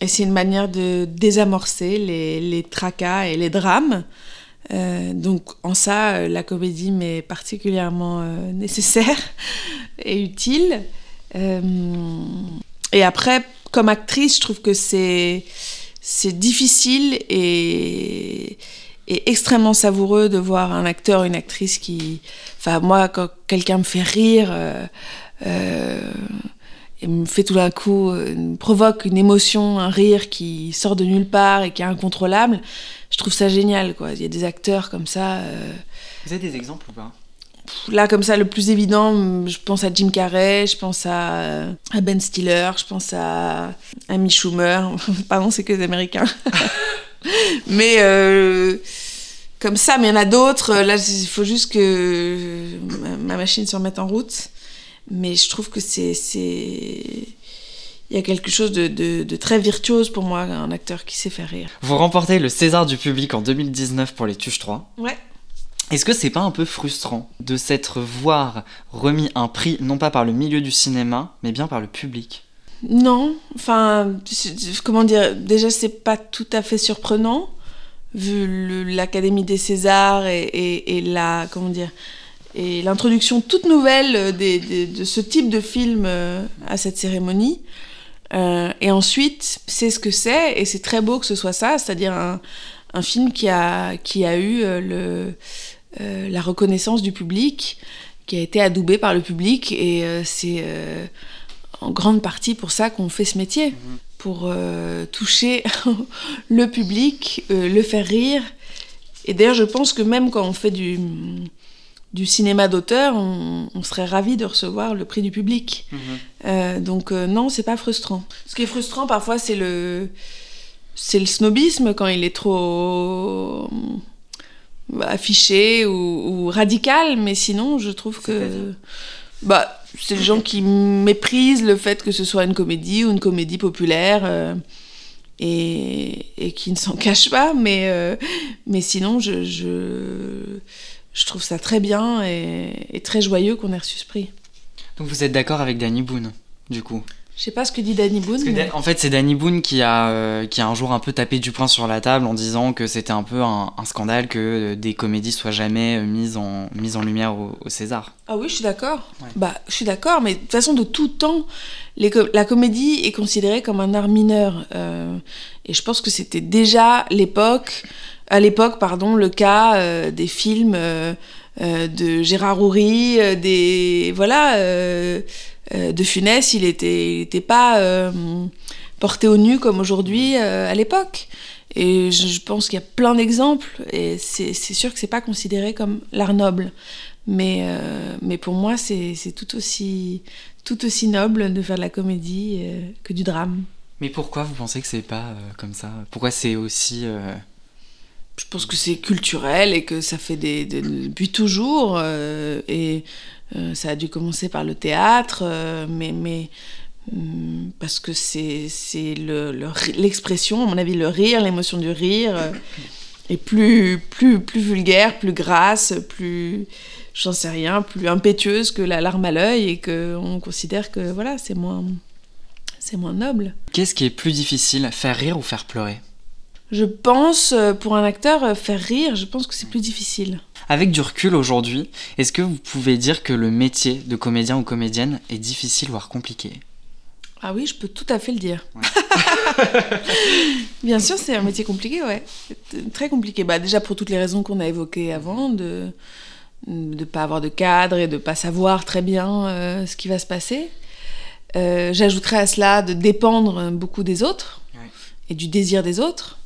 Speaker 2: et c'est une manière de désamorcer les, les tracas et les drames. Euh, donc en ça, euh, la comédie m'est particulièrement euh, nécessaire et utile. Et après, comme actrice, je trouve que c'est difficile et, extrêmement savoureux de voir un acteur, une actrice qui, enfin moi, quand quelqu'un me fait rire. Et me fait tout d'un coup, euh, me provoque une émotion, un rire qui sort de nulle part et qui est incontrôlable. Je trouve ça génial, quoi. Il y a des acteurs comme ça. euh,
Speaker 1: Vous avez des exemples ou pas?
Speaker 2: Là, comme ça, le plus évident, je pense à Jim Carrey, je pense à, à Ben Stiller, je pense à Amy Schumer. Pardon, c'est que des Américains. mais euh, comme ça, mais il y en a d'autres. Là, il faut juste que ma machine se remette en route. Mais je trouve que c'est. Il y a quelque chose de, de- de très virtuose pour moi, un acteur qui sait faire rire.
Speaker 1: Vous remportez le César du public en 2019 pour les Tuches 3.
Speaker 2: Ouais.
Speaker 1: Est-ce que c'est pas un peu frustrant de s'être voir remis un prix non pas par le milieu du cinéma, mais bien par le public?
Speaker 2: Non, enfin, comment dire, déjà c'est pas tout à fait surprenant, vu l'Académie des Césars et, et- et la, comment dire, et l'introduction toute nouvelle euh, des- des- de ce type de film euh, à cette cérémonie. Euh, et ensuite, c'est ce que c'est, et c'est très beau que ce soit ça, c'est-à-dire un, un film qui a, qui a eu le, euh, la reconnaissance du public, qui a été adoubé par le public, et euh, c'est en grande partie pour ça qu'on fait ce métier, pour euh, toucher le public, le faire rire. Et d'ailleurs, je pense que même quand on fait du, du cinéma d'auteur, on, on serait ravi de recevoir le prix du public. Euh, donc euh, non, c'est pas frustrant. Ce qui est frustrant parfois, c'est le c'est le snobisme quand il est trop euh, affiché ou, ou radical, mais sinon, je trouve que bah c'est les gens qui méprisent le fait que ce soit une comédie ou une comédie populaire. euh, et, et qui ne s'en cachent pas, mais, mais sinon, je, je, je trouve ça très bien et, et très joyeux qu'on ait reçu ce prix.
Speaker 1: Donc vous êtes d'accord avec Danny Boone, du coup?
Speaker 2: Je sais pas ce que dit Danny Boone. Mais-
Speaker 1: En fait, c'est Danny Boone qui a, euh, qui a un jour un peu tapé du poing sur la table en disant que c'était un peu un, un scandale que euh, des comédies soient jamais euh, mises en, mises en lumière au, au César.
Speaker 2: Ah oui, je suis d'accord.
Speaker 1: Ouais.
Speaker 2: Bah, je suis d'accord, mais de toute façon, de tout temps, les la comédie est considérée comme un art mineur. euh, et je pense que c'était déjà l'époque, à l'époque, pardon, le cas euh, des films euh, euh, de Gérard Houry, des voilà, de Funès. Il était, était pas porté au nu comme aujourd'hui à l'époque. Et je, je pense qu'il y a plein d'exemples. Et c'est sûr que c'est pas considéré comme l'art noble. Mais, mais pour moi, c'est tout aussi, tout aussi noble de faire de la comédie que du drame.
Speaker 1: Mais pourquoi vous pensez que c'est pas comme ça? Pourquoi c'est aussi...
Speaker 2: Je pense que c'est culturel et que ça fait des, des- depuis toujours. euh, et euh, ça a dû commencer par le théâtre, euh, mais, hum, parce que c'est l'expression, à mon avis, le rire, l'émotion du rire est plus, vulgaire, plus grasse, plus, j'en sais rien, plus impétueuse que la larme à l'œil et qu'on considère que voilà, c'est moins, moins noble.
Speaker 1: Qu'est-ce qui est plus difficile, faire rire ou faire pleurer?
Speaker 2: Je pense, euh, pour un acteur, euh, faire rire, je pense que c'est plus difficile.
Speaker 1: Avec du recul aujourd'hui, est-ce que vous pouvez dire que le métier de comédien ou comédienne est difficile voire compliqué?
Speaker 2: Ah oui, je peux tout à fait le dire. Bien sûr, c'est un métier compliqué, ouais. Très compliqué. Bah, déjà pour toutes les raisons qu'on a évoquées avant, de ne pas avoir de cadre et de pas savoir très bien euh, ce qui va se passer. Euh, J'ajouterais à cela de dépendre beaucoup des autres
Speaker 1: Ouais.
Speaker 2: et du désir des autres.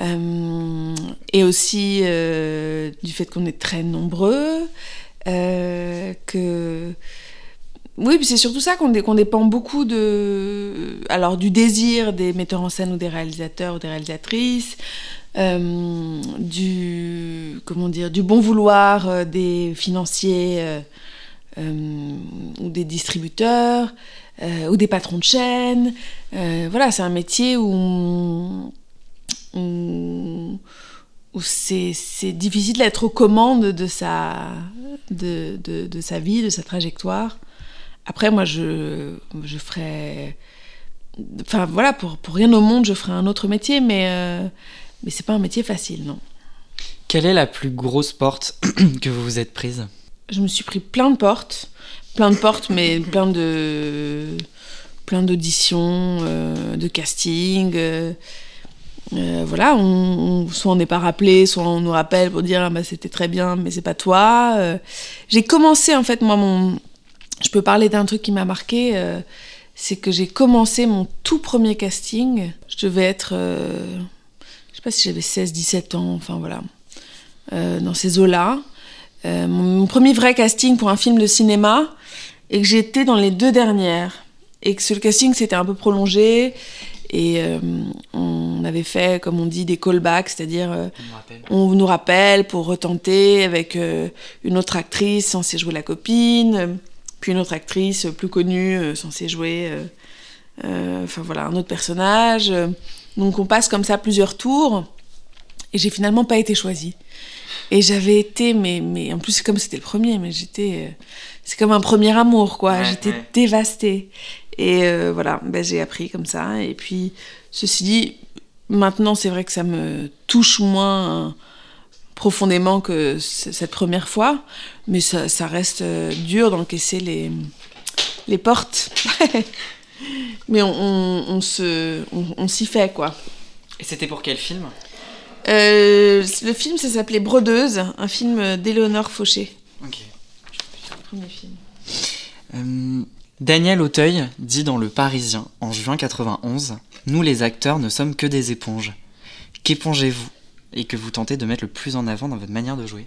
Speaker 2: Euh, et aussi euh, du fait qu'on est très nombreux, euh, que oui, puis c'est surtout ça qu'on dé- qu'on dépend beaucoup de alors du désir des metteurs en scène ou des réalisateurs ou des réalisatrices, du comment dire du bon vouloir des financiers ou des distributeurs ou des patrons de chaîne. Voilà, c'est un métier où où, où c'est difficile d'être aux commandes de sa, de, de, de sa vie, de sa trajectoire. Après, moi, je, je ferais. Enfin, voilà, pour, pour rien au monde, je ferais un autre métier, mais, euh, mais c'est pas un métier facile, non.
Speaker 1: Quelle est la plus grosse porte que vous vous êtes prise?
Speaker 2: Je me suis pris plein de portes, plein de portes, mais plein de plein d'auditions, euh, de casting. euh, euh, voilà, on, soit on n'est pas rappelé, soit on nous rappelle pour dire ah, bah, c'était très bien, mais c'est pas toi. Euh, j'ai commencé en fait moi mon, je peux parler d'un truc qui m'a marqué, euh, c'est que j'ai commencé mon tout premier casting. Je devais être, je sais pas si j'avais 16-17 ans, enfin voilà, dans ces eaux-là. Mon, mon premier vrai casting pour un film de cinéma et que j'étais dans les deux dernières et que ce casting s'était un peu prolongé et euh, on avait fait comme on dit des callbacks c'est-à-dire euh,
Speaker 1: On
Speaker 2: nous rappelle pour retenter avec euh, une autre actrice censée jouer la copine, puis une autre actrice plus connue censée jouer, enfin voilà, un autre personnage. Donc on passe comme ça plusieurs tours, et j'ai finalement pas été choisie. Et j'avais été, mais, mais en plus comme c'était le premier, mais j'étais, c'est comme un premier amour quoi.
Speaker 1: Ouais,
Speaker 2: j'étais
Speaker 1: ouais.
Speaker 2: dévastée. Et euh, voilà, ben, j'ai appris comme ça. Et puis ceci dit, maintenant c'est vrai que ça me touche moins. hein, profondément que cette première fois, mais ça, ça reste euh, dur d'encaisser les, les portes. mais on, on, on se, on, on s'y fait, quoi.
Speaker 1: Et c'était pour quel film?
Speaker 2: Euh, le film, ça s'appelait Brodeuse, un film d'Éléonore Fauché.
Speaker 1: Ok.
Speaker 2: Premier film.
Speaker 1: Euh, Daniel Auteuil dit dans Le Parisien en juin 91 Nous les acteurs ne sommes que des éponges. Qu'épongez-vous et que vous tentez de mettre le plus en avant dans votre manière de jouer?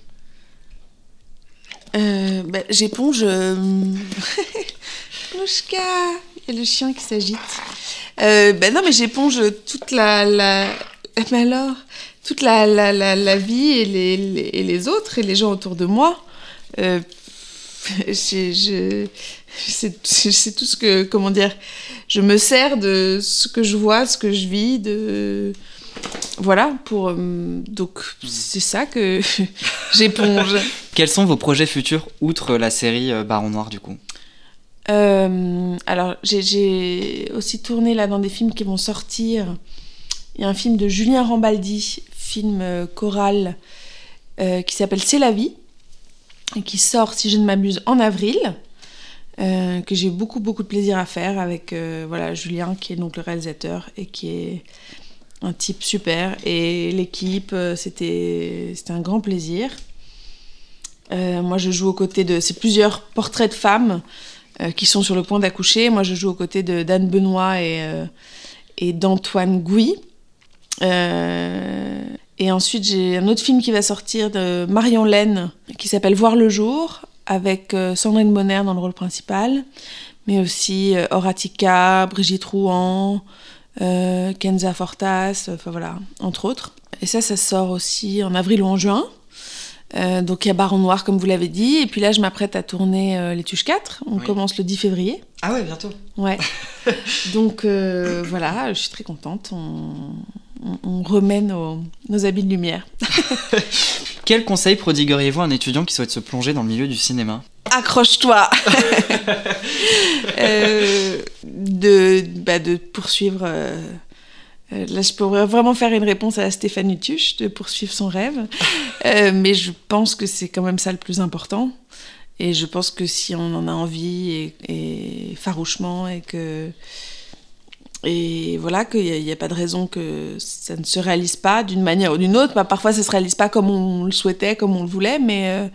Speaker 2: Euh, bah, J'éponge. Euh... Il y a le chien qui s'agite. Ben non, mais j'éponge toute la. Mais alors Toute la, la, la, vie et les, et les autres et les gens autour de moi. Euh, je- c'est tout ce que. Comment dire Je me sers de ce que je vois, ce que je vis, de. Voilà, pour. euh, donc, c'est ça que j'éponge.
Speaker 1: Quels sont vos projets futurs outre la série euh, Baron Noir du coup?
Speaker 2: Euh, alors, j'ai- aussi tourné là dans des films qui vont sortir. Il y a un film de Julien Rambaldi, film choral, euh, qui s'appelle C'est la vie, et qui sort, si je ne m'abuse, en avril, euh, que j'ai beaucoup, beaucoup de plaisir à faire avec euh, voilà, Julien, qui est donc le réalisateur, et qui est un type super. Et l'équipe, euh, c'était c'était un grand plaisir. Moi, je joue aux côtés de... C'est plusieurs portraits de femmes qui sont sur le point d'accoucher. Moi, je joue aux côtés de d'Anne Benoît et, et d'Antoine Gouy. Et ensuite, j'ai un autre film qui va sortir de Marion Laine qui s'appelle Voir le jour avec euh, Sandrine Bonner dans le rôle principal, mais aussi euh, Horatica, Brigitte Rouen, euh, Kenza Fortas, enfin voilà, entre autres. Et ça, ça sort aussi en avril ou en juin. Euh, donc il y a Baron Noir, comme vous l'avez dit. Et puis là, je m'apprête à tourner euh, Les Tuches 4. On
Speaker 1: Oui.
Speaker 2: commence le 10 février.
Speaker 1: Ah ouais, bientôt.
Speaker 2: Ouais. donc voilà, je suis très contente. On, on- on remet nos, nos habits de lumière.
Speaker 1: Quel conseil prodigueriez-vous à un étudiant qui souhaite se plonger dans le milieu du cinéma
Speaker 2: Accroche-toi Euh, de, bah, de poursuivre. euh, euh, là, je pourrais vraiment faire une réponse à Stéphanie Tuche, de poursuivre son rêve. Euh, mais je pense que c'est quand même ça le plus important. Et je pense que si on en a envie et, et farouchement et que et voilà qu'il n'y a, pas de raison que ça ne se réalise pas d'une manière ou d'une autre. Bah, parfois, ça ne se réalise pas comme on le souhaitait, comme on le voulait, mais, euh,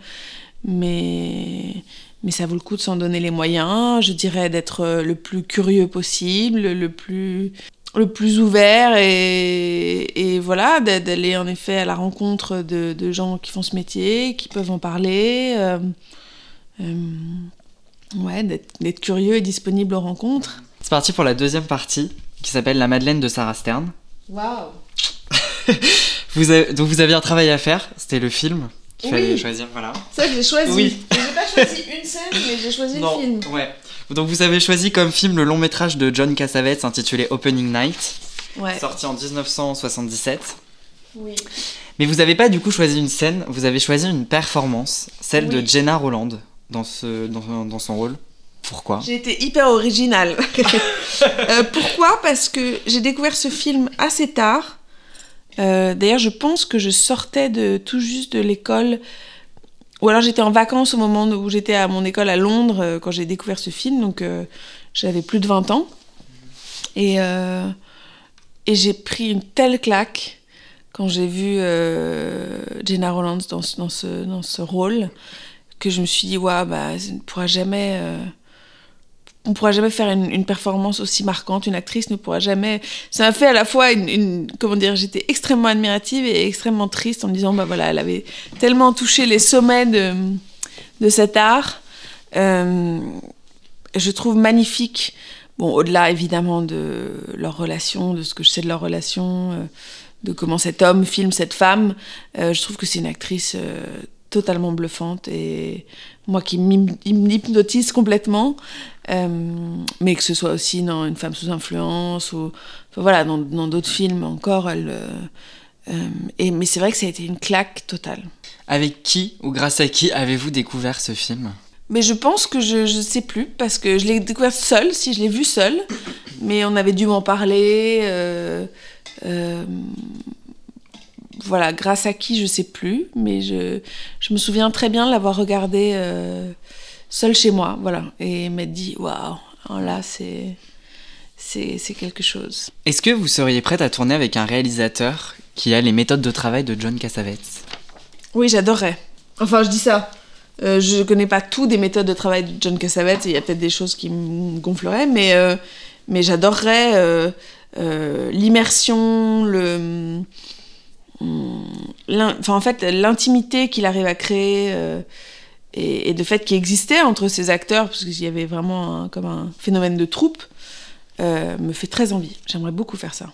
Speaker 2: mais, mais ça vaut le coup de s'en donner les moyens. Je dirais d'être le plus curieux possible, le plus, le plus ouvert et, et voilà, d'aller en effet à la rencontre de, de, gens qui font ce métier, qui peuvent en parler. Euh, euh, ouais, d'être curieux et disponible aux rencontres.
Speaker 1: C'est parti pour la deuxième partie qui s'appelle La Madeleine de Sarah Stern.
Speaker 2: Waouh
Speaker 1: vous avez, Donc vous aviez un travail à faire, c'était le film qu'il
Speaker 2: oui.
Speaker 1: fallait choisir, voilà.
Speaker 2: Ça, j'ai choisi.
Speaker 1: Oui.
Speaker 2: J'ai pas choisi une scène, mais j'ai choisi
Speaker 1: non,
Speaker 2: le film.
Speaker 1: Ouais. Donc vous avez choisi comme film le long métrage de John Cassavetes intitulé Opening Night,
Speaker 2: ouais.
Speaker 1: sorti en 1977.
Speaker 2: Oui.
Speaker 1: Mais vous n'avez pas du coup choisi une scène, vous avez choisi une performance, celle
Speaker 2: Oui.
Speaker 1: de Jenna Roland dans, ce, dans, dans son rôle. Pourquoi
Speaker 2: J'ai été hyper originale. Euh, pourquoi? Parce que j'ai découvert ce film assez tard. Euh, D'ailleurs, je pense que je sortais de tout juste de l'école. Ou alors j'étais en vacances au moment où j'étais à mon école à Londres euh, quand j'ai découvert ce film. Donc j'avais plus de 20 ans. Et, et j'ai pris une telle claque quand j'ai vu Jenna Rollins dans, ce- dans, ce, rôle que je me suis dit, ouais, bah, ne pourra jamais. On pourra jamais faire une, performance aussi marquante, une actrice ne pourra jamais. Ça m'a fait à la fois une, comment dire, j'étais extrêmement admirative et extrêmement triste en me disant bah voilà, elle avait tellement touché les sommets de cet art. Euh, je trouve magnifique. Bon, au-delà évidemment de leur relation, de ce que je sais de leur relation, euh, de comment cet homme filme cette femme, euh, je trouve que c'est une actrice totalement bluffante et moi qui m'hy- m'hypnotise complètement. Euh, mais que ce soit aussi dans Une femme sous influence ou enfin, voilà dans d'autres films encore elle euh, euh, et mais c'est vrai que ça a été une claque totale.
Speaker 1: Avec qui ou grâce à qui avez-vous découvert ce film?
Speaker 2: Mais je pense que je je sais plus parce que je l'ai découvert seule si je l'ai vu seule mais on avait dû m'en parler euh, voilà grâce à qui je sais plus mais je je me souviens très bien l'avoir regardé seule chez moi voilà et m'être dit waouh alors là c'est c'est c'est quelque chose
Speaker 1: Est-ce que vous seriez prête à tourner avec un réalisateur qui a les méthodes de travail de John Cassavetes?
Speaker 2: Oui, j'adorerais. Enfin, je dis ça. Euh, je connais pas tout des méthodes de travail de John Cassavetes. et Il y a peut-être des choses qui me gonfleraient, mais, euh, mais j'adorerais euh, euh, l'immersion, le, hum, enfin, en fait, l'intimité qu'il arrive à créer euh, et, et de fait qui existait entre ces acteurs, parce qu'il y avait vraiment un- comme un phénomène de troupe, euh, me fait très envie. J'aimerais beaucoup faire ça.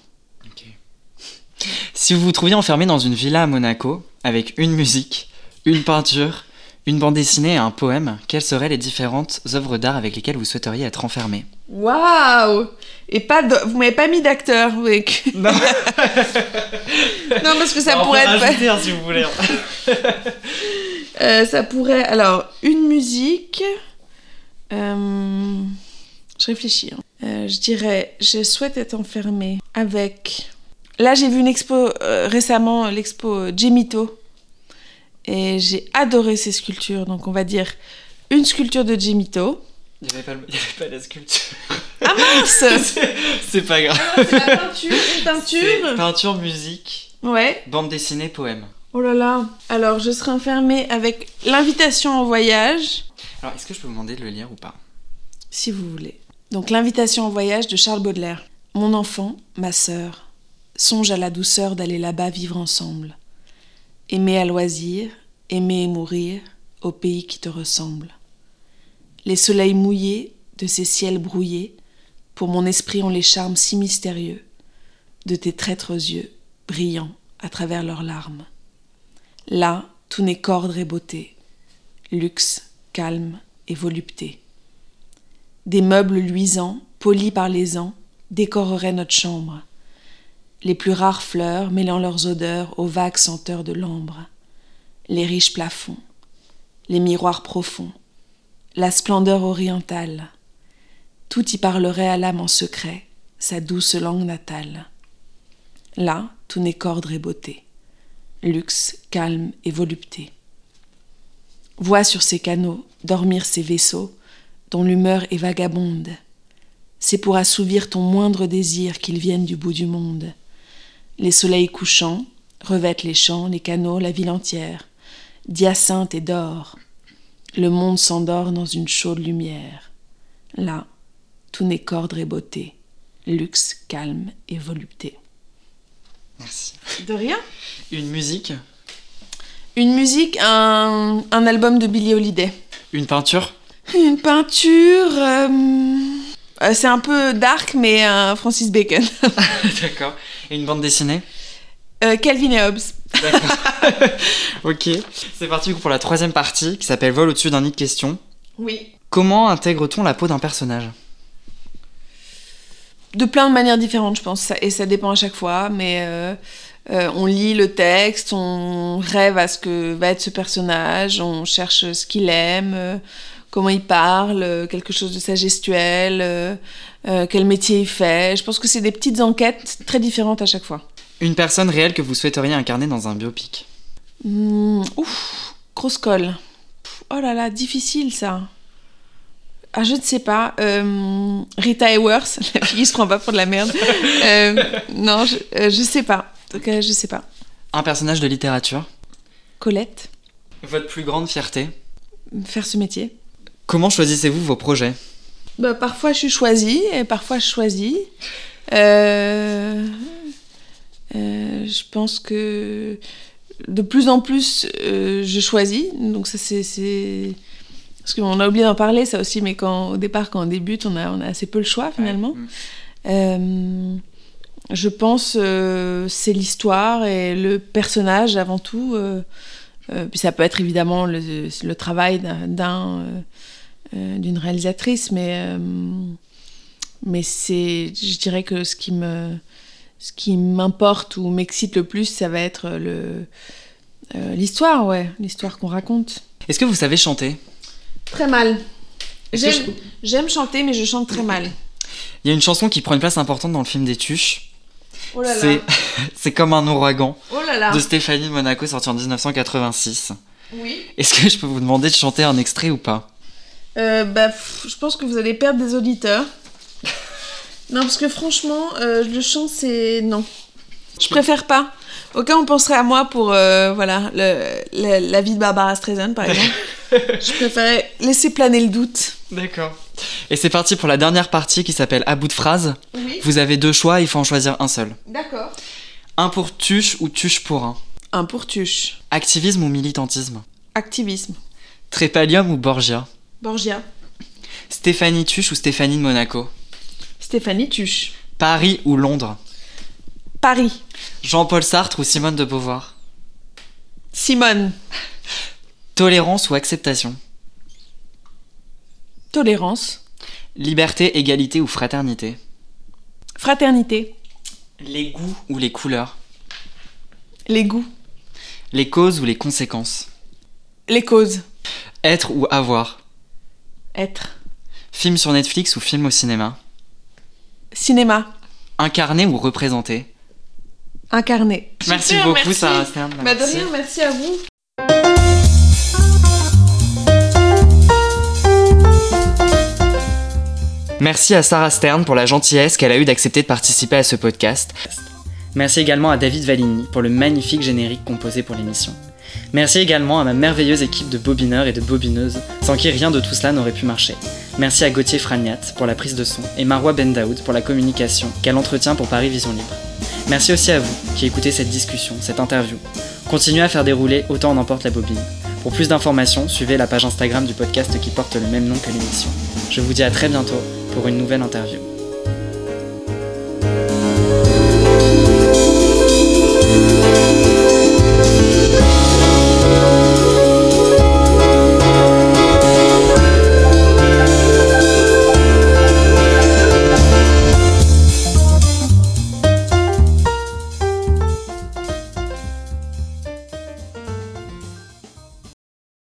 Speaker 1: Si vous vous trouviez enfermé dans une villa à Monaco, avec une musique, une peinture, une bande dessinée et un poème, quelles seraient les différentes œuvres d'art avec lesquelles vous souhaiteriez être enfermé?
Speaker 2: Waouh Et pas de... vous m'avez pas mis d'acteur, oui.
Speaker 1: Non,
Speaker 2: Non, parce que ça pourrait être.
Speaker 1: si vous voulez.
Speaker 2: Euh, ça pourrait. Alors, une musique. euh, Je réfléchis. hein. Euh, je dirais, je souhaite être enfermée avec. Là, j'ai vu une expo récemment, l'expo Gemito. Et j'ai adoré ces sculptures. Donc, on va dire une sculpture de Gemito.
Speaker 1: Il n'y avait, pas le- il y avait pas la sculpture.
Speaker 2: Ah mince
Speaker 1: C'est- pas grave.
Speaker 2: C'est la peinture, une peinture.
Speaker 1: Peinture, musique,
Speaker 2: Ouais.
Speaker 1: bande dessinée, poème.
Speaker 2: Oh là là. Alors, je serai enfermée avec l'invitation en voyage.
Speaker 1: Alors, est-ce que je peux vous demander de le lire ou pas?
Speaker 2: Si vous voulez. Donc l'invitation au voyage de Charles Baudelaire. Mon enfant, ma sœur, songe à la douceur d'aller là-bas vivre ensemble. Aimer à loisir, aimer et mourir au pays qui te ressemble. Les soleils mouillés de ces ciels brouillés, pour mon esprit ont les charmes si mystérieux de tes traîtres yeux brillants à travers leurs larmes. Là, tout n'est qu'ordre et beauté, luxe, calme et volupté. Des meubles luisants, polis par les ans, décoreraient notre chambre. Les plus rares fleurs mêlant leurs odeurs aux vagues senteurs de l'ambre. Les riches plafonds, les miroirs profonds, la splendeur orientale. Tout y parlerait à l'âme en secret, sa douce langue natale. Là, tout n'est qu'ordre et beauté, luxe, calme et volupté. Vois sur ces canaux dormir ces vaisseaux dont l'humeur est vagabonde. C'est pour assouvir ton moindre désir qu'ils viennent du bout du monde. Les soleils couchants revêtent les champs, les canaux, la ville entière, d'hyacinthe et d'or. Le monde s'endort dans une chaude lumière. Là, tout n'est qu'ordre et beauté, luxe, calme et volupté.
Speaker 1: Merci.
Speaker 2: De rien
Speaker 1: Une musique
Speaker 2: Une musique, un, un album de Billie Holiday.
Speaker 1: Une peinture
Speaker 2: Une peinture. euh, euh, c'est un peu dark, mais un Francis Bacon.
Speaker 1: D'accord. Et une bande dessinée
Speaker 2: Euh, Calvin et Hobbes.
Speaker 1: D'accord. ok. C'est parti pour la troisième partie qui s'appelle Vol au-dessus d'un nid de questions.
Speaker 2: Oui.
Speaker 1: Comment intègre-t-on la peau d'un personnage?
Speaker 2: De plein de manières différentes, je pense, et ça dépend à chaque fois, mais euh, euh, on lit le texte, on rêve à ce que va être ce personnage, on cherche ce qu'il aime, euh, comment il parle, quelque chose de sa gestuelle, quel métier il fait. Je pense que c'est des petites enquêtes très différentes à chaque fois.
Speaker 1: Une personne réelle que vous souhaiteriez incarner dans un biopic?
Speaker 2: Hmm, ouf, grosse colle. Pff, Oh là là, difficile ça. Ah, je ne sais pas. Euh, Rita Hayworth, la fille qui se prend pas pour de la merde. Euh, non, je, euh, je sais pas. En tout cas, je sais pas.
Speaker 1: Un personnage de littérature
Speaker 2: Colette,
Speaker 1: Votre plus grande fierté
Speaker 2: faire ce métier.
Speaker 1: Comment choisissez-vous vos projets?
Speaker 2: Bah, parfois, je suis choisie et parfois, je choisis. Euh, je pense que de plus en plus, je choisis. Donc, ça, c'est. Parce qu'on a oublié d'en parler, ça aussi, mais quand, au départ, quand on débute, on a, on a assez peu le choix, finalement.
Speaker 1: Ouais.
Speaker 2: Euh, je pense euh, c'est l'histoire et le personnage avant tout. euh, euh, puis ça peut être évidemment le, le travail d'un- d'un, d'une réalisatrice, mais euh, mais c'est, je dirais que ce qui me ce qui m'importe ou m'excite le plus, ça va être le euh, l'histoire, ouais, l'histoire qu'on raconte.
Speaker 1: Est-ce que vous savez chanter?
Speaker 2: Très mal. J'aime chanter, mais je chante très mal.
Speaker 1: Il y a une chanson qui prend une place importante dans le film des Tuches.
Speaker 2: Oh.
Speaker 1: C'est comme un ouragan
Speaker 2: Oh là là.
Speaker 1: de Stéphanie de Monaco sorti en 1986.
Speaker 2: Oui.
Speaker 1: Est-ce que je peux vous demander de chanter un extrait ou pas?
Speaker 2: Euh, bah, je pense que vous allez perdre des auditeurs. non, parce que franchement, euh, le chant, c'est. Non. Je préfère pas. Aucun on penserait à moi pour euh, voilà, le, le- la vie de Barbara Streisand, par exemple. je préférais laisser planer le doute.
Speaker 1: D'accord. Et c'est parti pour la dernière partie qui s'appelle À bout de phrase.
Speaker 2: Oui,
Speaker 1: Vous avez deux choix, il faut en choisir un seul.
Speaker 2: d'accord.
Speaker 1: Un pour tuche ou tuche pour un.
Speaker 2: Un pour tuche.
Speaker 1: Activisme ou militantisme?
Speaker 2: Activisme.
Speaker 1: Trépalium ou Borgia?
Speaker 2: Borgia.
Speaker 1: Stéphanie Tuche ou Stéphanie de Monaco?
Speaker 2: Stéphanie Tuche.
Speaker 1: Paris ou Londres?
Speaker 2: Paris.
Speaker 1: Jean-Paul Sartre ou Simone de Beauvoir?
Speaker 2: Simone.
Speaker 1: Tolérance ou acceptation?
Speaker 2: Tolérance.
Speaker 1: Liberté, égalité ou fraternité?
Speaker 2: Fraternité.
Speaker 1: Les goûts ou les couleurs?
Speaker 2: Les goûts.
Speaker 1: Les causes ou les conséquences?
Speaker 2: Les causes.
Speaker 1: Être ou avoir?
Speaker 2: Être.
Speaker 1: Film sur Netflix ou film au cinéma?
Speaker 2: Cinéma.
Speaker 1: Incarner ou représenter
Speaker 2: Incarné.
Speaker 1: Merci
Speaker 2: Super,
Speaker 1: beaucoup
Speaker 2: merci.
Speaker 1: Sarah Stern.
Speaker 2: Bah de
Speaker 1: Merci.
Speaker 2: rien, merci à vous.
Speaker 1: Merci à Sarah Stern pour la gentillesse qu'elle a eue d'accepter de participer à ce podcast. Merci également à David Valigny pour le magnifique générique composé pour l'émission. Merci également à ma merveilleuse équipe de bobineurs et de bobineuses, sans qui rien de tout cela n'aurait pu marcher. Merci à Gauthier Fragnat pour la prise de son et Marois Ben Daoud pour la communication qu'elle entretient pour Paris Vision Libre. Merci aussi à vous qui écoutez cette discussion, cette interview. Continuez à faire dérouler autant en emporte la bobine. Pour plus d'informations, suivez la page Instagram du podcast qui porte le même nom que l'émission. Je vous dis à très bientôt pour une nouvelle interview.